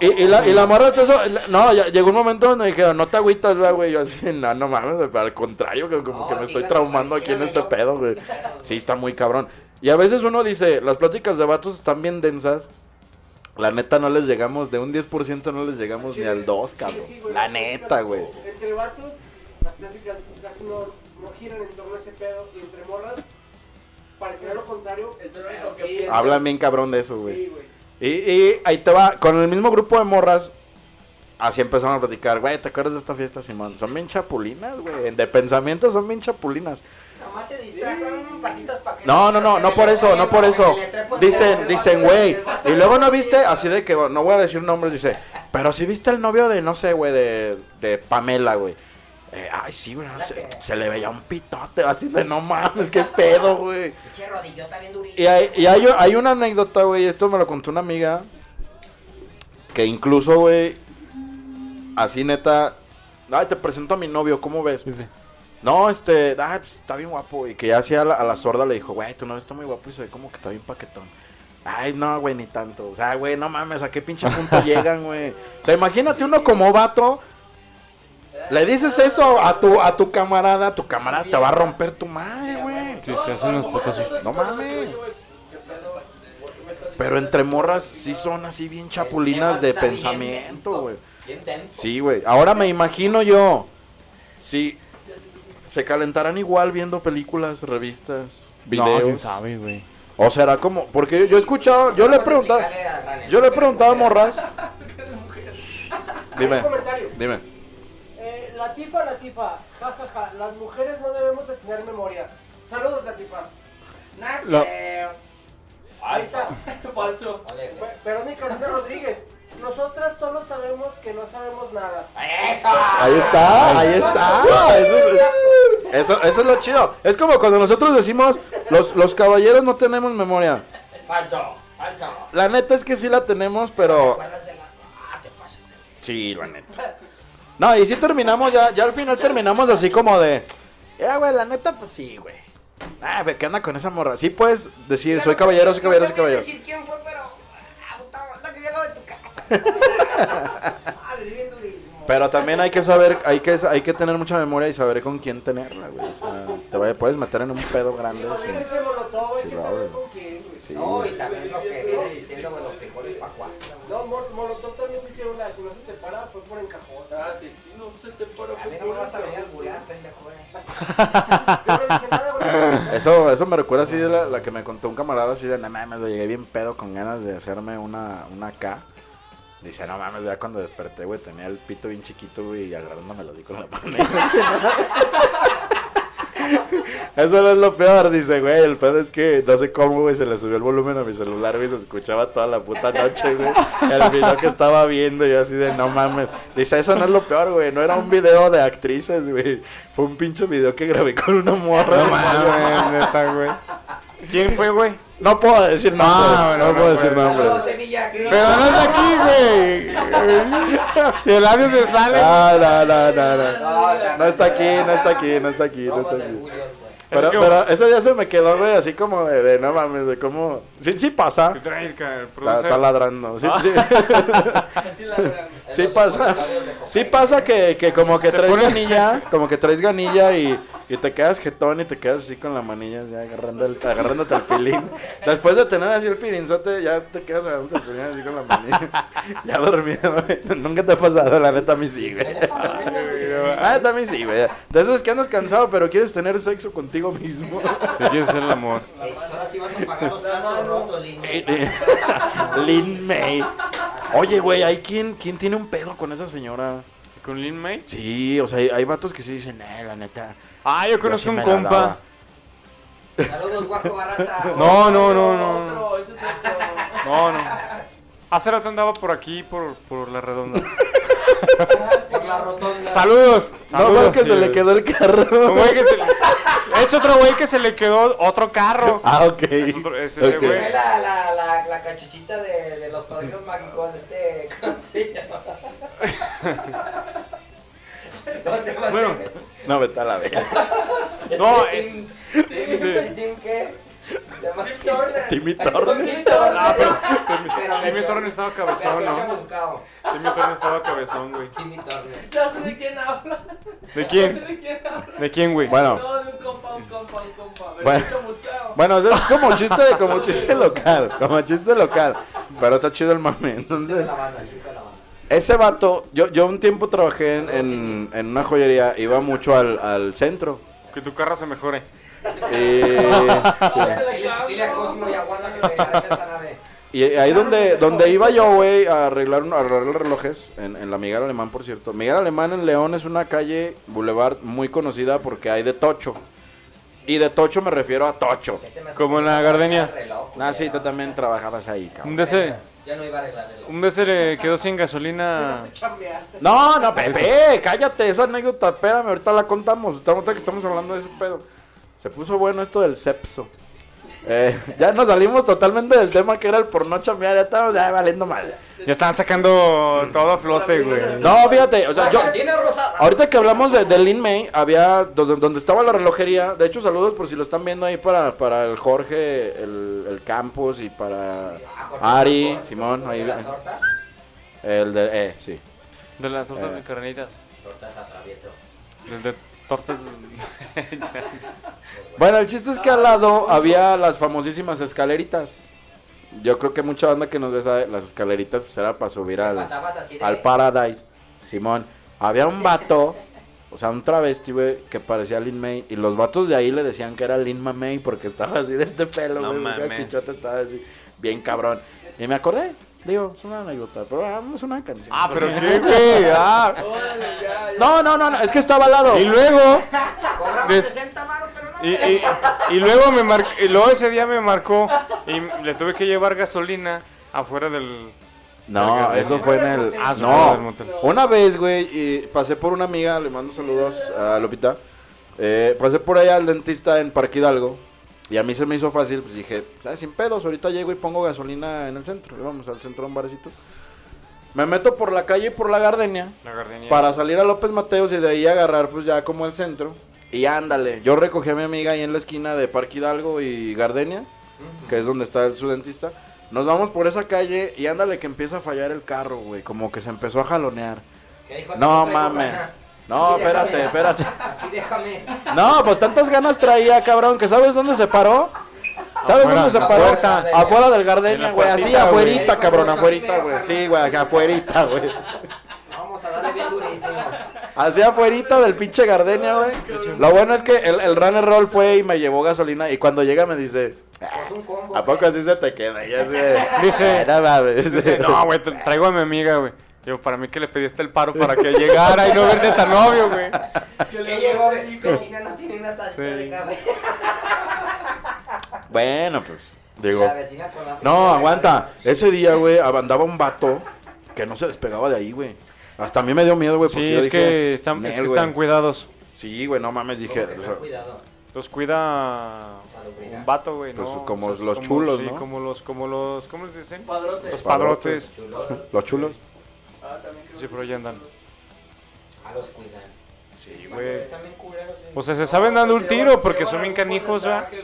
Y, y la, y la morra, eso, no, ya llegó un momento donde dijeron, no te agüitas, güey, güey. Yo así, no, no mames, al contrario, que como
No,
que me
sí,
estoy traumando aquí en este pedo, güey. Sí, está muy cabrón. Y a veces uno dice, las pláticas de vatos están bien densas. La neta no les llegamos, de un 10% no les llegamos ni al 2, cabrón.
Sí, sí, güey,
La neta, güey.
Entre vatos, las pláticas casi no, no giran en torno a ese pedo. Y entre morras, pareciera lo contrario.
Es de lo
pero
único que
sí.
Hablan bien cabrón de eso, güey.
Sí, güey.
Y, y ahí te va, con el mismo grupo de morras, así empezaron a platicar, güey, ¿te acuerdas de esta fiesta, Simón? Son bien chapulinas, güey, de pensamiento son bien chapulinas.
Nomás se distrajeron patitas para que...
No, no, no, no por eso, no por eso. Dicen, dicen, güey, y luego no viste, así de que, no voy a decir nombres, dice, pero si viste el novio de, no sé, güey, de, de Pamela, güey. Eh, ay, sí, güey, se, se le veía un pitote, así de, no mames, qué pedo, güey.
Bien.
Y hay, y hay, hay una anécdota, güey, esto me lo contó una amiga, que incluso, güey, así neta, ay, te presento a mi novio, ¿cómo ves? No, este, ay, pues, está bien guapo, y que ya hacía a la, a la sorda le dijo, güey, tu novio está muy guapo y se ve como que está bien paquetón. Ay, no, güey, ni tanto. O sea, güey, no mames, ¿a qué pinche punto llegan, güey? O sea, imagínate uno como vato. Le dices eso a tu, a tu camarada, tu camarada te va a romper tu madre, güey.
Sí, se hacen unos putazos.
No mames. Pero entre morras sí son así bien chapulinas de pensamiento, güey. Sí, güey. Ahora me imagino yo. Si se calentarán igual viendo películas, revistas,
No, quién
videos.
sabe, güey.
o será como. Porque yo he escuchado. Yo le he preguntado. Yo le he preguntado a morras. Dime, dime.
Latifa, Latifa, jajaja, las mujeres no debemos de tener memoria. Saludos, Latifa.
Lo-
Ahí está.
Falso.
Verónica Osuna Rodríguez. Nosotras solo sabemos que no sabemos nada.
¡Eso!
Ahí está, ahí está. Eso es, eso, eso es lo chido. Es como cuando nosotros decimos, los, los caballeros no tenemos memoria.
Falso, falso.
La neta es que sí la tenemos,
¿Te
pero...
acuerdas de la.? Ah, te pasas de.
Sí, la neta. No, y sí terminamos ya, ya al final terminamos así como de... Era, güey, la neta, pues sí, güey. Ah, ¿qué onda con esa morra? Sí puedes decir, soy caballero, soy caballero, soy caballero.
decir quién fue, pero. Ah, que llegó de tu casa. Ah, le di bien durísimo.
Pero también hay que saber, hay que, hay que tener mucha memoria y saber con quién tenerla, güey. O sea, te vaya- puedes meter en un pedo grande. Sí.
hay que saber con quién, güey.
Sí,
No, y también lo que viene diciendo de los frijoles pa' cuatro.
No, Mol- Molotov
A mí no me vas a venir a alburear, pendejo, güey.
Eso, eso me recuerda así de la, la que me contó un camarada así de, no mames, lo llegué bien pedo con ganas de hacerme una, una K. Dice, no mames, ya cuando desperté, güey, tenía el pito bien chiquito, güey, y agarrándome lo di con la mano. Eso no es lo peor, dice, güey, el peor es que no sé cómo, güey, se le subió el volumen a mi celular, güey, se escuchaba toda la puta noche, güey. El video que estaba viendo, y yo así de, no mames. Dice, eso no es lo peor, güey, no era un video de actrices, güey. Fue un pinche video que grabé con una morra.
No mames, neta, güey. ¿Quién fue, güey?
No puedo decir nombres.
Ah,
no,
bueno,
puedo
no
decir nombres.
Pero no está aquí, güey. Y el audio se sale.
No, no, no, no, no.
No,
está aquí, no está aquí, no está aquí, no está aquí. Pero,
Es
pero ese día se me quedó, güey, así como de, de no mames, de cómo. Sí, sí pasa.
¿Qué trae el ca- el
Está, está ladrando. Sí,
Esos
pasa. Sí pasa que, que como que traes ganilla, como que traes ganilla y, y te quedas jetón y te quedas así con la manilla ya agarrando el, agarrándote el pilín. Después de tener así el pilinzote, ya te quedas agarrándote el pilín así con la manilla. Ya dormido, güey. Nunca te ha pasado, la neta a mí sí, güey. La neta a mí sí, güey. De eso es que andas cansado, pero quieres tener sexo contigo mismo.
¿Te quieres el amor?
Ey, Ahora sí vas a pagar los platos rotos, Lin.
Lin May. Oye, güey, ¿hay quién, quién tiene un pedo con esa señora?
¿Con Lin May?
Sí, o sea, hay, hay vatos que sí dicen, eh, la neta.
Ah, yo
yo
conozco
sí
un compa.
daba".
Saludos, guapo Barraza.
No, no, no, no. no.
Otro, ese es otro.
No, no. Hace rato andaba por aquí, por, por la redonda.
Por la rotonda.
Saludos.
No,
Saludos.
fue que se le quedó el carro.
Un güey que se le- Es otro güey que se le quedó otro carro.
Ah, ok.
Es otro- ese
Ok.
güey.
La, la, la, la cachuchita de, de los padrinos mágicos de este. ¿Cómo se llama? ¿Cómo se llama
Bueno.
No, vete a la verga.
No, es-
Tim-
sí.
Tim- Tim qué? Se llama
Tim. Turner.
Timmy
Tim
Turner.
Turner.
Ah, pero
Pero
Timmy Turner estaba cabezón, ¿no? Timmy Turner estaba cabezón, güey.
Timmy Turner.
Ya sé de quién habla.
¿De
Ya
quién?
sé de quién habla.
¿De quién, güey?
Bueno,
No, de un compa, un compa, un compa.
Bueno. eso es como chiste, de- como chiste local. Como chiste local. Pero está chido el mame.
Chiste de
Entonces,
la banda, chiste de la banda.
Ese vato, yo, yo un tiempo trabajé en, en, en una joyería. Iba mucho al, al centro.
Que tu carro se mejore.
Y, sí.
Y
ahí donde, donde iba yo, güey, a arreglar, un- a arreglar relojes, en, en la Miguel Alemán, por cierto. Miguel Alemán en León es una calle, boulevard, muy conocida porque hay de tocho. Y de tocho me refiero a tocho.
Como en la gardenia.
Ah, sí, tú también trabajabas ahí, cabrón.
Se,
Ya no iba a arreglar el
un vez se le quedó sin gasolina.
No, no, Pepe, cállate, esa anécdota, espérame, ahorita la contamos. Estamos, ahorita que estamos hablando de ese pedo. Se puso bueno esto del sepso. Eh, ya nos salimos totalmente del tema que era el porno chambear, ya estamos ya valiendo mal.
Ya están sacando todo a flote, güey.
No, fíjate, o sea, yo,
Tiene rosada.
Ahorita que hablamos de, de Lin May, había donde, donde estaba la relojería. De hecho, saludos por si lo están viendo ahí para, para el Jorge, el, el Campos y para
Ah,
Ari,
Jorge,
Simón. Ahí,
las tortas.
el de, eh, sí.
De las tortas
Eh.
de carnitas.
Tortas atravieso.
De, de tortas.
Bueno, el chiste es que al lado había las famosísimas escaleritas. yo creo que mucha banda que nos ve sabe, las escaleritas pues era para subir al,
de...
al Paradise. Simón, había un vato, o sea, un travesti, güey, que parecía Lin May. Y los vatos de ahí le decían que era Lin May porque estaba así de este pelo,
No
güey. chichote estaba así, bien cabrón. Y me acordé, digo, es una anécdota, pero vamos una canción.
Ah, pero qué, güey. Ah.
No, no, no, no, es que estaba al lado.
Y luego,
Cobramos
Des-
60 baros, pero no.
y, y, y luego me mar- y luego ese día me marcó y le tuve que llevar gasolina afuera del.
No, eso fue en el.
Ah,
no,
motel.
una vez, güey, y pasé por una amiga, le mando saludos a Lupita. Eh, pasé por allá al dentista en Parque Hidalgo. Y a mí se me hizo fácil, pues dije, ¿sabes? Sin pedos, ahorita llego y pongo gasolina en el centro. Vamos al centro a un barecito. Me meto por la calle y por la gardenia
La gardenia.
para salir a López Mateos y de ahí agarrar, pues ya como el centro. Y ándale, yo recogí a mi amiga ahí en la esquina de Parque Hidalgo y Gardenia, que es donde está el, su dentista. Nos vamos por esa calle y ándale que empieza a fallar el carro, güey. Como que se empezó a jalonear.
¿Qué dijo?
No mames. No,
Aquí déjame.
espérate, espérate.
Aquí déjame.
No, pues tantas ganas traía, cabrón, que ¿sabes dónde se paró? ¿Sabes
Afuera,
dónde se paró?
puerta.
Afuera del
En
Gardenia, güey. Así, afuerita, cabrón, afuerita, güey. Sí, güey, afuerita, güey.
Vamos a darle bien durísimo.
Así afuerita del pinche Gardenia, güey. Lo bueno es que el, el runner roll fue y me llevó gasolina. Y cuando llega me dice,
Pues un combo.
¿a poco así se te queda? Y yo así de,
Dice-
"No mames".
Dice, no, güey, tra- traigo a mi amiga, güey. Digo, para mí que le pediste el paro para que llegara y no verte tan obvio, güey.
Que le
¿Qué llegó? ve- Vecina no tiene una tacita
Sí.
de café.
Bueno, pues, digo.
La vecina con la
No, aguanta. Ese día, güey, andaba un vato que no se despegaba de ahí, güey. Hasta a mí me dio miedo, güey. porque
Sí,
yo
es
dije,
que están, es
"Nel,
que
güey".
están cuidados.
Sí, güey, no mames, dije.
Como que
o
ten
sea,
cuidado.
Los cuida un vato, güey,
Pues
¿no?
como
O sea,
los chulos,
sí,
¿no?
como los, como los, ¿cómo les dicen?
Padrote.
Los padrotes.
Los chulos.
Ah, también creo
Sí,
que-
pero ya andan.
A los cuidan.
Sí,
Güey.
güey.
Están bien culeros. sí.
O sea, se saben dando un tiro porque
se
son bien canijos, ¿verdad?
así.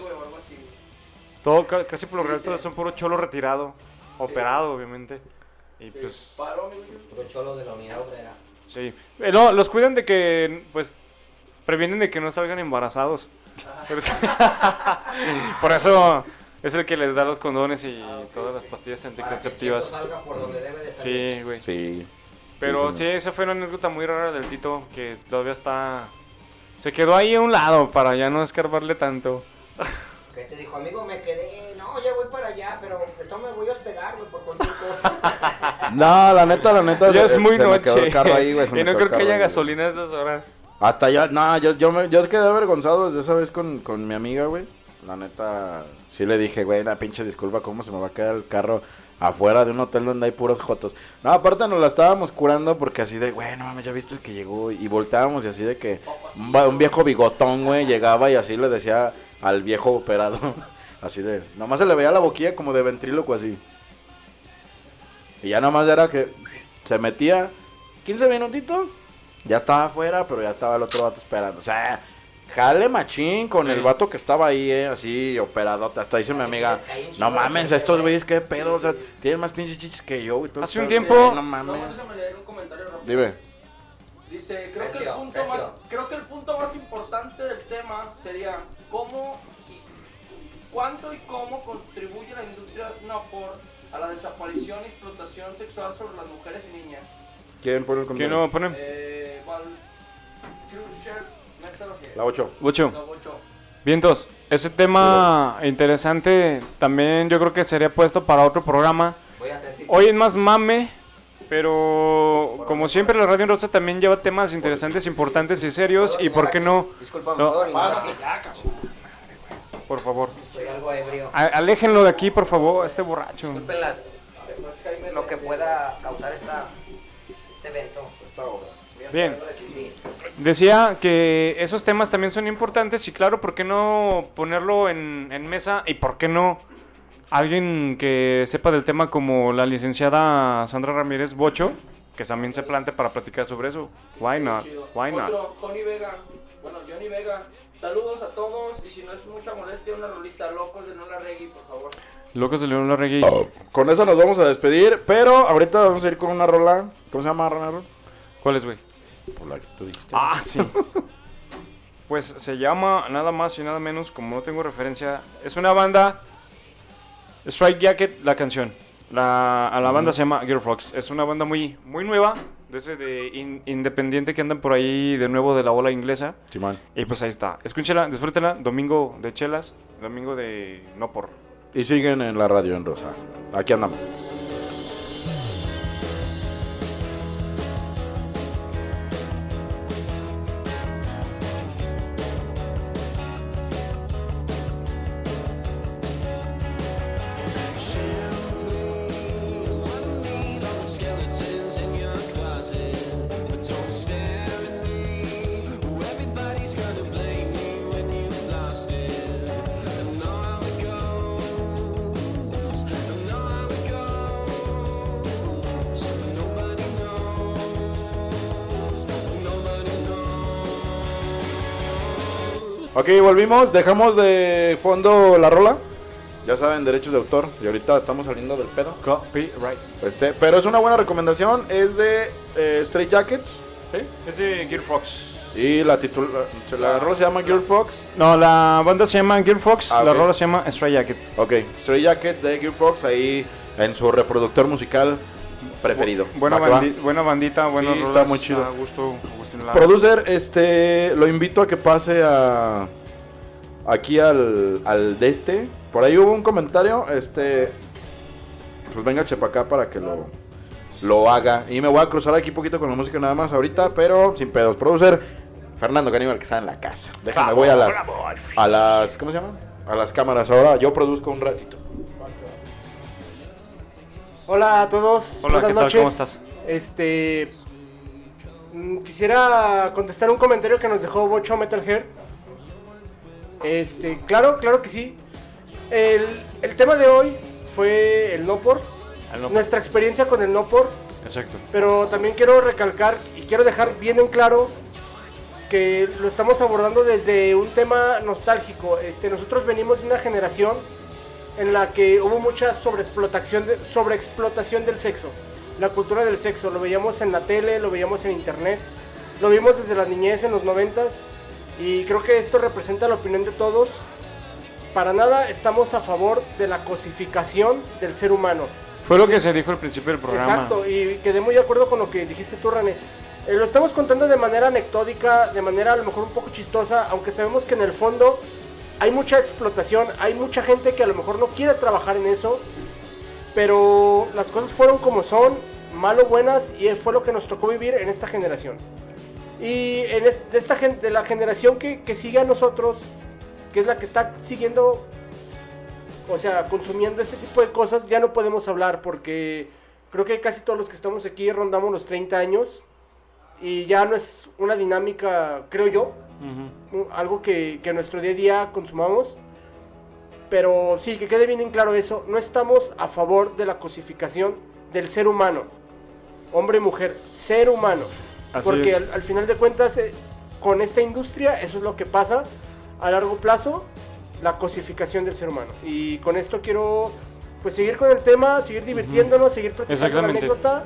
Todo, ca- casi por lo general todos son puro cholo retirado. Operado, obviamente. Y
Sí,
pues.
Puro cholo de la unidad obrera.
sí. Eh, no, los cuidan de que, pues, previenen de que no salgan embarazados. Sí- por eso es el que les da los condones y todas las pastillas
Para que el
anticonceptivas.
cheto salga por donde debe de salir.
Sí, güey.
Sí.
Pero
Sí,
sí, esa fue una anécdota muy rara del Tito que todavía está... Se quedó ahí a un lado para ya no escarbarle tanto.
Que te dijo, amigo, me quedé. No, ya voy para allá, pero de todo me voy a hospedar, güey, por cualquier cosa.
No, la neta, la neta.
Ya
se-
es muy
se me quedó
noche.
el carro ahí, güey, se me
y no
quedó
creo que haya
ahí,
gasolina a esas horas.
Hasta ya, no, yo, yo, me, yo quedé avergonzado desde esa vez con, con mi amiga, güey. La neta, sí le dije, güey, una pinche disculpa, ¿cómo se me va a quedar el carro afuera de un hotel donde hay puros jotos? No, aparte nos la estábamos curando porque así de, güey, no mames, ya viste el que llegó. Y volteábamos y así de que un, un viejo bigotón, güey, llegaba y así le decía al viejo operado. Así de, nomás se le veía la boquilla como de ventríloco así. Y ya nomás era que se metía 15 minutitos, ya estaba afuera, pero ya estaba el otro vato esperando. O sea, jale machín con el vato que estaba ahí, eh, así operado. Hasta dice mi amiga, no mames, estos güeyes, qué pedo, o sea, tienen más pinches chichis que yo. güey, todo
Hace un tiempo-
No
No,
mames.
rápido.
Dime.
Dice, creo que, el punto más, creo que el punto más importante del tema sería cómo y cuánto y cómo contribuye la industria no por a la desaparición y explotación sexual sobre las mujeres y niñas.
¿Quién pone el
¿Quién
comentario?
no pone?
Eh, Val, Crusher,
La 8.
Ocho.
la ocho.
Vientos, ese tema interesante también yo creo que sería puesto para otro programa. Hoy es más mame, pero como siempre la Radio Rosa también lleva temas interesantes, importantes y serios. ¿Y por qué no? Por favor.
Estoy algo ebrio.
Aléjenlo de aquí, por favor, a este borracho.
Disculpen lo que pueda causar esta, este evento. Voy a hacer
Bien. Decía que esos temas también son importantes y claro, ¿por qué no ponerlo en, en mesa? ¿Y por qué no alguien que sepa del tema como la licenciada Sandra Ramírez Bocho, que también se plante para platicar sobre eso? Why not? Why not?
Otro, Johnny Vega. Bueno, Johnny Vega. Saludos a todos y si no es mucha molestia, una rolita locos de No La Reggae, por favor.
Locos de León Larregui.
Con eso nos vamos a despedir, pero ahorita vamos a ir con una rola. ¿Cómo se llama, Ronaldo?
¿Cuál es, güey?
Por la que tú dijiste.
Ah, sí. Pues se llama nada más y nada menos, como no tengo referencia, es una banda Strike Jacket, la canción. La, a la banda se llama Gear Fox. Es una banda muy, muy nueva, de ese de in- independiente que andan por ahí de nuevo de la ola inglesa.
Simón.
Y pues ahí está. Escúchela, disfrútela. Domingo de chelas, domingo de no por.
Y siguen en la radio en Rosa. Aquí andamos. Volvimos. Dejamos de fondo la rola. Ya saben, derechos de autor. Y ahorita estamos saliendo del pedo.
Copyright.
Este, pero es una buena recomendación. Es de eh, Stray Jackets.
¿Sí? Es de Gear Fox.
Y la, titul la, la rola se llama Girl Fox.
No, la banda se llama Gear Fox,
Ah,
la rola se llama Stray Jackets.
Ok, Stray Jackets de Girl Fox. Ahí en su reproductor musical preferido.
Buena, bandi- buena bandita, buenos
Sí, está muy chido.
a gusto, a gusto en la-
Producer, este, lo invito a que pase a aquí al, al de este. Por ahí hubo un comentario, este, pues venga chepa acá para que lo, lo haga. Y me voy a cruzar aquí poquito con la música nada más ahorita, pero sin pedos. Producer, Fernando Caníbal que está en la casa. Déjame, voy a las, a las, ¿cómo se llama? A las cámaras ahora. Yo produzco un ratito.
Hola a todos.
Hola,
buenas
¿qué tal?
noches.
¿Cómo estás?
Este. mm, Quisiera contestar un comentario que nos dejó Bocho Metalhead. Este, claro, claro que sí. El, el tema de hoy fue el no por.
No-
Nuestra experiencia con el no por.
Exacto.
Pero también quiero recalcar y quiero dejar bien en claro que lo estamos abordando desde un tema nostálgico. Este, nosotros venimos de una generación en la que hubo mucha sobreexplotación, de- sobreexplotación del sexo. La cultura del sexo, lo veíamos en la tele, lo veíamos en internet, lo vimos desde la niñez en los noventas y creo que esto representa la opinión de todos. Para nada estamos a favor de la cosificación del ser humano.
Fue lo que se dijo al principio del programa.
Exacto, y quedé muy de acuerdo con lo que dijiste tú, René. Eh, lo estamos contando de manera anecdótica, de manera a lo mejor un poco chistosa, aunque sabemos que en el fondo hay mucha explotación, hay mucha gente que a lo mejor no quiere trabajar en eso, pero las cosas fueron como son, malo buenas, y fue lo que nos tocó vivir en esta generación. Y en esta gen- de la generación que, que sigue a nosotros, que es la que está siguiendo o sea, consumiendo ese tipo de cosas, ya no podemos hablar porque creo que casi todos los que estamos aquí rondamos los 30 años y ya no es una dinámica, creo yo, algo que, que nuestro día a día consumamos. Pero sí, que quede bien en claro eso, no estamos a favor de la cosificación del ser humano, hombre, mujer, ser humano.
Así
porque
es.
al, al final de cuentas, eh, con esta industria, eso es lo que pasa a largo plazo, la cosificación del ser humano. Y con esto quiero pues seguir con el tema, seguir divirtiéndonos, seguir platicando la anécdota.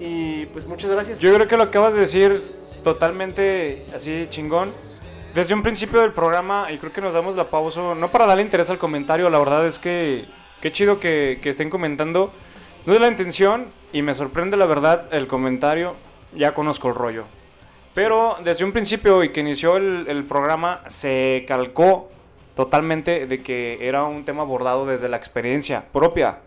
Y pues muchas gracias.
Yo creo que lo acabas de decir totalmente así chingón. Desde un principio del programa, y creo que nos damos la pausa, no para darle interés al comentario, la verdad es que qué chido que, que estén comentando. No es la intención, y me sorprende la verdad el comentario, ya conozco el rollo. Pero desde un principio y que inició el, el programa, se calcó totalmente de que era un tema abordado desde la experiencia propia.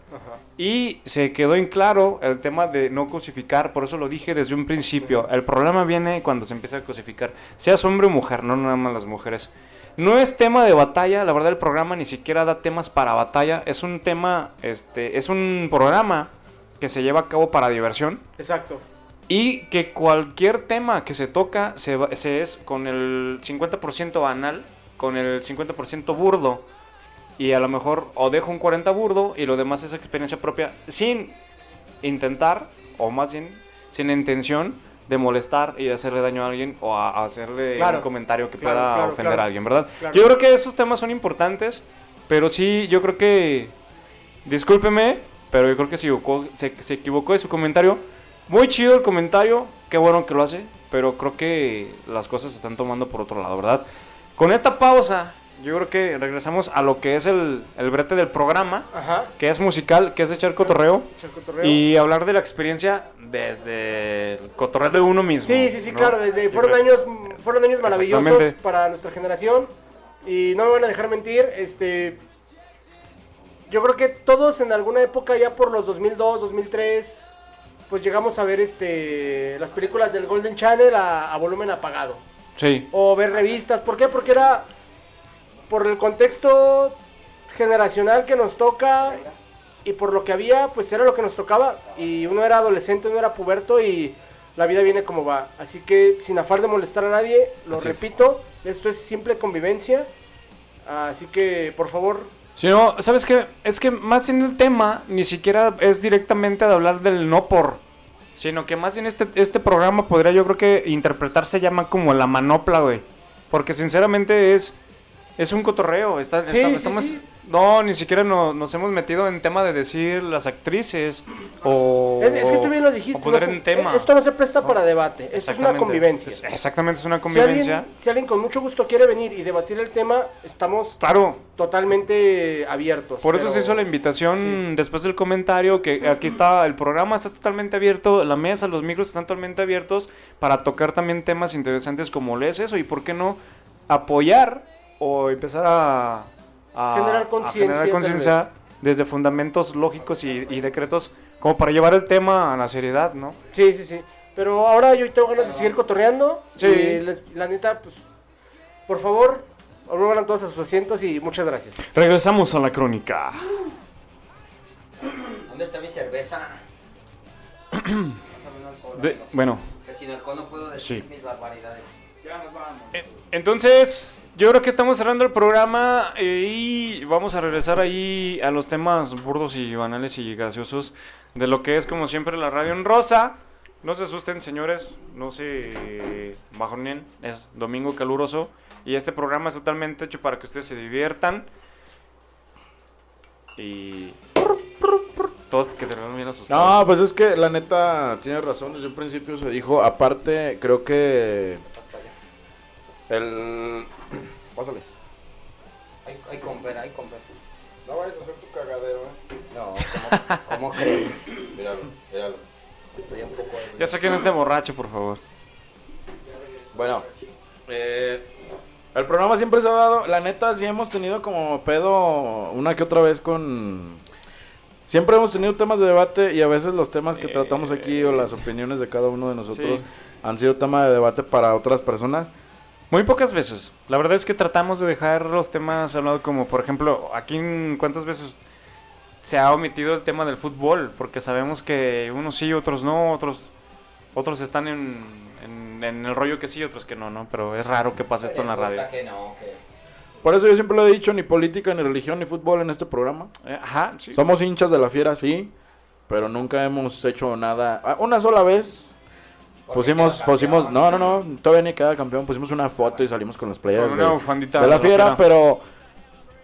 Y se quedó en claro el tema de no cosificar, por eso lo dije desde un principio. El problema viene cuando se empieza a cosificar, seas hombre o mujer, no nada más las mujeres. No es tema de batalla, la verdad el programa ni siquiera da temas para batalla, es un tema, este, es un programa que se lleva a cabo para diversión
Exacto.
Y que cualquier tema que se toca se, se es con el 50% banal, con el 50% burdo. Y a lo mejor o dejo un 40 burdo y lo demás es experiencia propia sin intentar, o más bien sin intención de molestar y de hacerle daño a alguien o a, a hacerle
Claro.
un comentario que
Claro,
pueda
claro,
ofender a alguien, ¿verdad? Yo creo que esos temas son importantes, pero sí, yo creo que, discúlpeme, pero yo creo que se equivocó, se, se equivocó de su comentario. Muy chido el comentario, qué bueno que lo hace, pero creo que las cosas se están tomando por otro lado, ¿verdad? Con esta pausa yo creo que regresamos a lo que es el, el brete del programa,
Ajá.
que es musical, que es echar cotorreo.
Echar cotorreo.
Y hablar de la experiencia desde el cotorreo de uno mismo.
Sí, sí, sí,
¿no?
claro, desde fueron años, fueron años maravillosos para nuestra generación y no me van a dejar mentir, este yo creo que todos en alguna época ya por los 2002, 2003 pues llegamos a ver este las películas del Golden Channel a, a volumen apagado
Sí,
o ver revistas, ¿por qué? Porque era por el contexto generacional que nos toca y por lo que había, pues era lo que nos tocaba y uno era adolescente, uno era puberto y la vida viene como va. Así que sin afán de molestar a nadie, lo
Así es.
repito, esto es simple convivencia. Así que por favor,
Si no, ¿sabes qué? Es que más en el tema ni siquiera es directamente de hablar del no por, sino que más en este, este programa podría yo creo que interpretarse llama como la manopla, güey. Porque sinceramente es, es un cotorreo. Está,
Sí,
está-
sí,
estamos,
sí.
No, ni siquiera no- nos hemos metido en tema de decir las actrices o...
es, es que tú bien lo dijiste,
poner
no
en tema.
esto no se presta para debate, esto es una convivencia.
Es- exactamente, es una
Si
convivencia.
alguien, si alguien con mucho gusto quiere venir y debatir el tema, estamos
Claro,
totalmente abiertos.
Por eso
pero-
se hizo la invitación después del comentario que aquí está, el programa está totalmente abierto, la mesa, los micros están totalmente abiertos para tocar también temas interesantes como lees eso y por qué no apoyar o empezar a, a-
Generar conciencia,
generar
tal
conciencia desde fundamentos lógicos y, y decretos como para llevar el tema a la seriedad, ¿no?
Sí, sí, sí. Pero ahora yo tengo ganas de seguir cotorreando.
Sí.
Y les- la neta, pues, por favor, vuelvan todos a sus asientos y muchas gracias.
Regresamos a la crónica.
¿Dónde está mi cerveza?
De- bueno,
Que sin alcohol no puedo decir
Sí.
mis barbaridades.
Eh, Entonces, yo creo que estamos cerrando el programa eh, y vamos a regresar ahí a los temas burdos y banales y graciosos de lo que es como siempre la radio en rosa. No se asusten, señores, no se bajonen, es domingo caluroso y este programa es totalmente hecho para que ustedes se diviertan y todos que te vean bien asustados.
No, pues es que la neta tiene razón. Desde un principio se dijo. Aparte, creo que. El. Pásale.
Hay, hay comprar, hay comprar.
No vayas a hacer tu cagadero, eh.
No, ¿cómo, cómo crees?
Míralo, míralo.
Estoy un poco...
Ya saquen este borracho, por favor.
Bueno, eh, el programa siempre se ha dado. La neta, sí hemos tenido como pedo una que otra vez con. Siempre hemos tenido temas de debate y a veces los temas que tratamos aquí o las opiniones de cada uno de nosotros
Sí.
han sido tema de debate para otras personas.
Muy pocas veces. La verdad es que tratamos de dejar los temas a un lado como, por ejemplo, aquí en cuántas veces se ha omitido el tema del fútbol, porque sabemos que unos sí, otros no, otros otros están en, en, en el rollo que sí, otros que no, ¿no? Pero es raro que pase esto en la radio.
gusta que no, que...
Por eso yo siempre lo he dicho, ni política, ni religión, ni fútbol en este programa.
Eh, Ajá, sí.
Somos hinchas de la fiera, sí, pero nunca hemos hecho nada. Ah, Una sola vez pusimos, pusimos, no, no, no, todavía ni queda campeón, pusimos una foto y salimos con las playeras
Con
de, la fiera, pero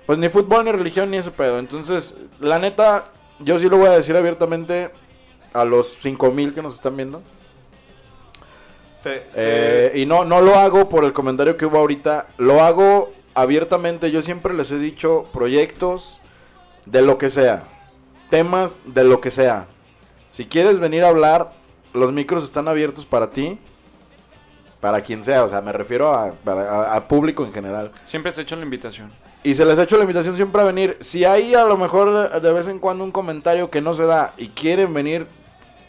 pues ni fútbol, ni religión, ni ese pedo. Entonces, la neta, yo sí lo voy a decir abiertamente a los 5000 que nos están viendo.
Te-
Eh, y no, no lo hago por el comentario que hubo ahorita. Lo hago abiertamente. Yo siempre les he dicho proyectos de lo que sea. Temas de lo que sea. Si quieres venir a hablar, los micros están abiertos para ti. Para quien sea. O sea, me refiero a, para- a- a público en general.
Siempre se ha hecho la invitación.
Y se les ha hecho la invitación siempre a venir. Si hay a lo mejor de, de vez en cuando un comentario que no se da y quieren venir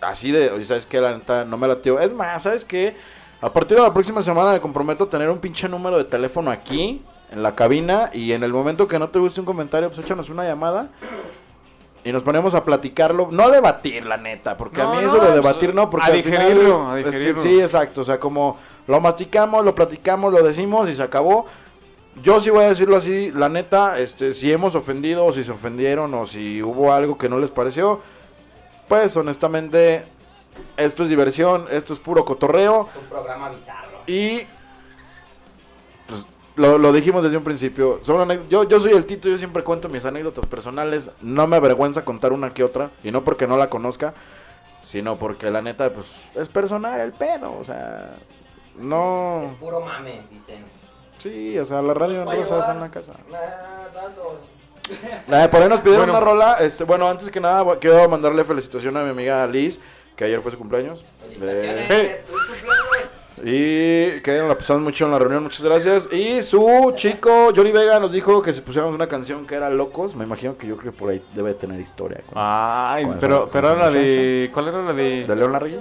así de, ¿sabes qué? La neta no me la tío. Es más, ¿sabes qué? A partir de la próxima semana me comprometo a tener un pinche número de teléfono aquí, en la cabina, y en el momento que no te guste un comentario, pues échanos una llamada. Y nos ponemos a platicarlo, no a debatir, la neta, porque
No,
a mí
no,
eso de
pues,
debatir no, porque
a
al final-
digerirlo, a digerirlo.
Sí, exacto, o sea, como lo masticamos, lo platicamos, lo decimos y se acabó. Yo sí voy a decirlo así, la neta, este, si hemos ofendido o si se ofendieron o si hubo algo que no les pareció, pues honestamente, esto es diversión, esto es puro cotorreo
Es un programa bizarro.
y lo, lo dijimos desde un principio. Son yo, yo soy el Tito, yo siempre cuento mis anécdotas personales, no me avergüenza contar una que otra, y no porque no la conozca, sino porque la neta, pues es personal el pedo, o sea, no...
Es puro mame, dicen.
Sí, o sea, la radio en rosa está en la casa.
Nah, tantos.
Eh, por ahí nos pidieron
Bueno.
una rola. Este, bueno, antes que nada, quiero mandarle felicitación a mi amiga Liz, que ayer fue su cumpleaños.
Felicitaciones.
De-
Hey.
Y que la pasamos mucho en la reunión, muchas gracias. Y su chico, Johnny Vega, nos dijo que si pusiéramos una canción que era Locos. Me imagino que yo creo que por ahí debe tener historia. Con
Ay,
Con esa-
pero,
con
pero
esa
era la de. ¿Cuál era la
¿De
de.?
León Larregui?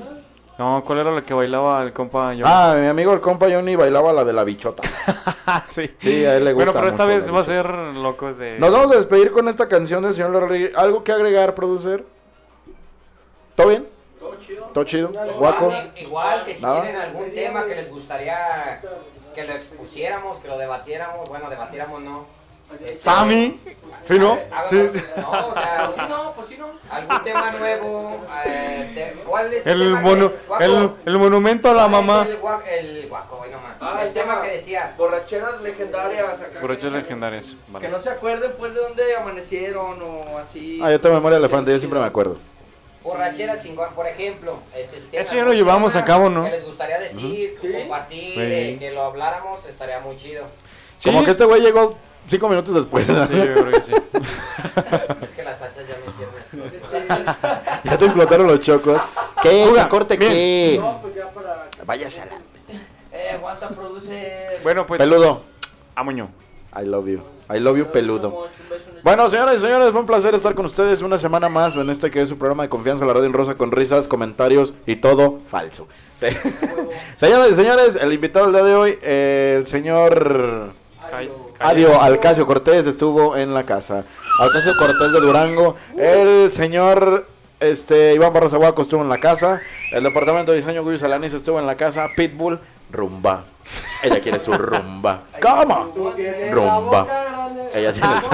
No, ¿cuál era la que bailaba el compa yo?
Ah, mi amigo el compa Johnny bailaba la de la bichota.
sí.
Sí, a él le gusta.
Bueno, pero esta
mucho
vez va a ser locos de.
Nos vamos a despedir con esta canción del señor Larregui. ¿Algo que agregar, producer? ¿Todo bien?
Todo chido.
¿Todo chido? ¿Guaco?
Igual, igual que si
Nada.
tienen algún tema que les gustaría que lo expusiéramos, que lo debatiéramos, bueno, debatiéramos no. Este,
Sammy. ¿Sí, no? Sí, sí.
No, o sea,
Pues sí, no, pues sí, no.
algún tema nuevo. eh, te- ¿Cuál es
El,
tema que
mono,
es? Guaco,
el, el monumento a la
¿cuál es
mamá.
El, gua- el guaco, nomás.
Ah,
el tema que decías.
Borracheras legendarias acá.
Borrachos
que-
legendarios.
Que
Vale.
no se acuerden pues de dónde amanecieron o así.
Ah, yo tengo memoria de elefante, yo siempre me acuerdo.
Borrachera chingón, por ejemplo. Este, si
Eso ya lo llevamos
tema
a cabo, ¿no?
Que les gustaría decir,
Sí.
compartir,
Sí.
eh, que lo habláramos, estaría muy chido.
Sí.
Como que este güey llegó cinco minutos después.
Sí, yo creo que sí.
Es que las tachas ya me hicieron
ya te explotaron los chocos. ¿Qué? ¿Qué corte
bien.
qué?
No, pues ya para.
Váyase a la...
Eh, aguanta, produce.
Bueno, pues.
Peludo.
Amoño.
I love you. I love you, peludo. Bueno, señoras y señores, fue un placer estar con ustedes una semana más en este que es su programa de confianza, la radio en rosa, con risas, comentarios y todo falso. Sí. Señoras y señores, el invitado del día de hoy, eh, el señor Adio Alcacio Cortés estuvo en la casa. Alcacio Cortés de Durango. El señor este, Iván Barras Aguaco estuvo en la casa. El departamento de diseño Guyo Salanis estuvo en la casa. Pitbull, rumba. Ella quiere su rumba. ¿Cómo? Rumba. Ella tiene su...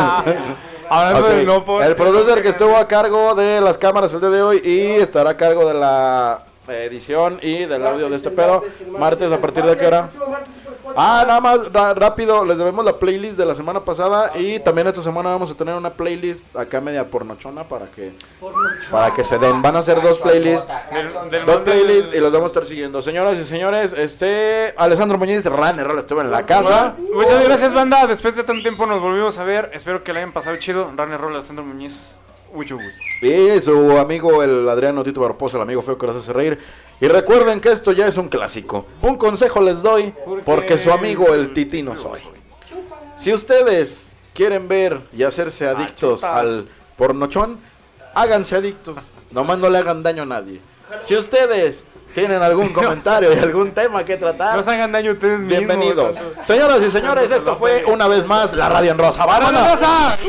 Hablando no por-
El producer que estuvo a cargo de las cámaras el día de hoy y estará a cargo de la eh, edición y del audio de este pedo. Martes, ¿a partir de qué hora? Ah, nada más rápido, les debemos la playlist de la semana pasada y también esta semana vamos a tener una playlist acá media pornochona para que para que se den. Van a ser dos playlists, dos playlists y los vamos a estar siguiendo. Señoras y señores, este Alessandro Muñiz Runner estuvo en la casa.
Muchas gracias, banda. Después de tanto tiempo nos volvimos a ver. Espero que le hayan pasado chido. Runner Roll, Alessandro Muñiz. Mucho gusto.
Y su amigo el Adriano Tito Barbosa, el amigo feo que los hace reír. Y recuerden que esto ya es un clásico. Un consejo les doy, porque su amigo el Titino soy. Si ustedes quieren ver y hacerse adictos
chupas.
al pornochón, háganse adictos. Nomás no le hagan daño a nadie. Si ustedes tienen algún comentario y algún tema que tratar,
No se hagan daño ustedes mismos.
bienvenidos. Señoras y señores, esto fue una vez más la Radio en Rosa.
¡Vámonos,
¡Vámonos!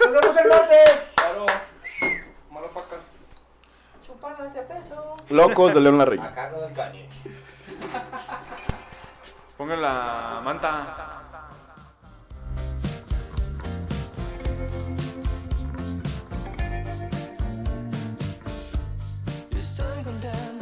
¡Nos vemos el martes!
Claro. Malafacas.
Locos de León Larry.
A cargo del.
Pongan la manta.
Estoy contento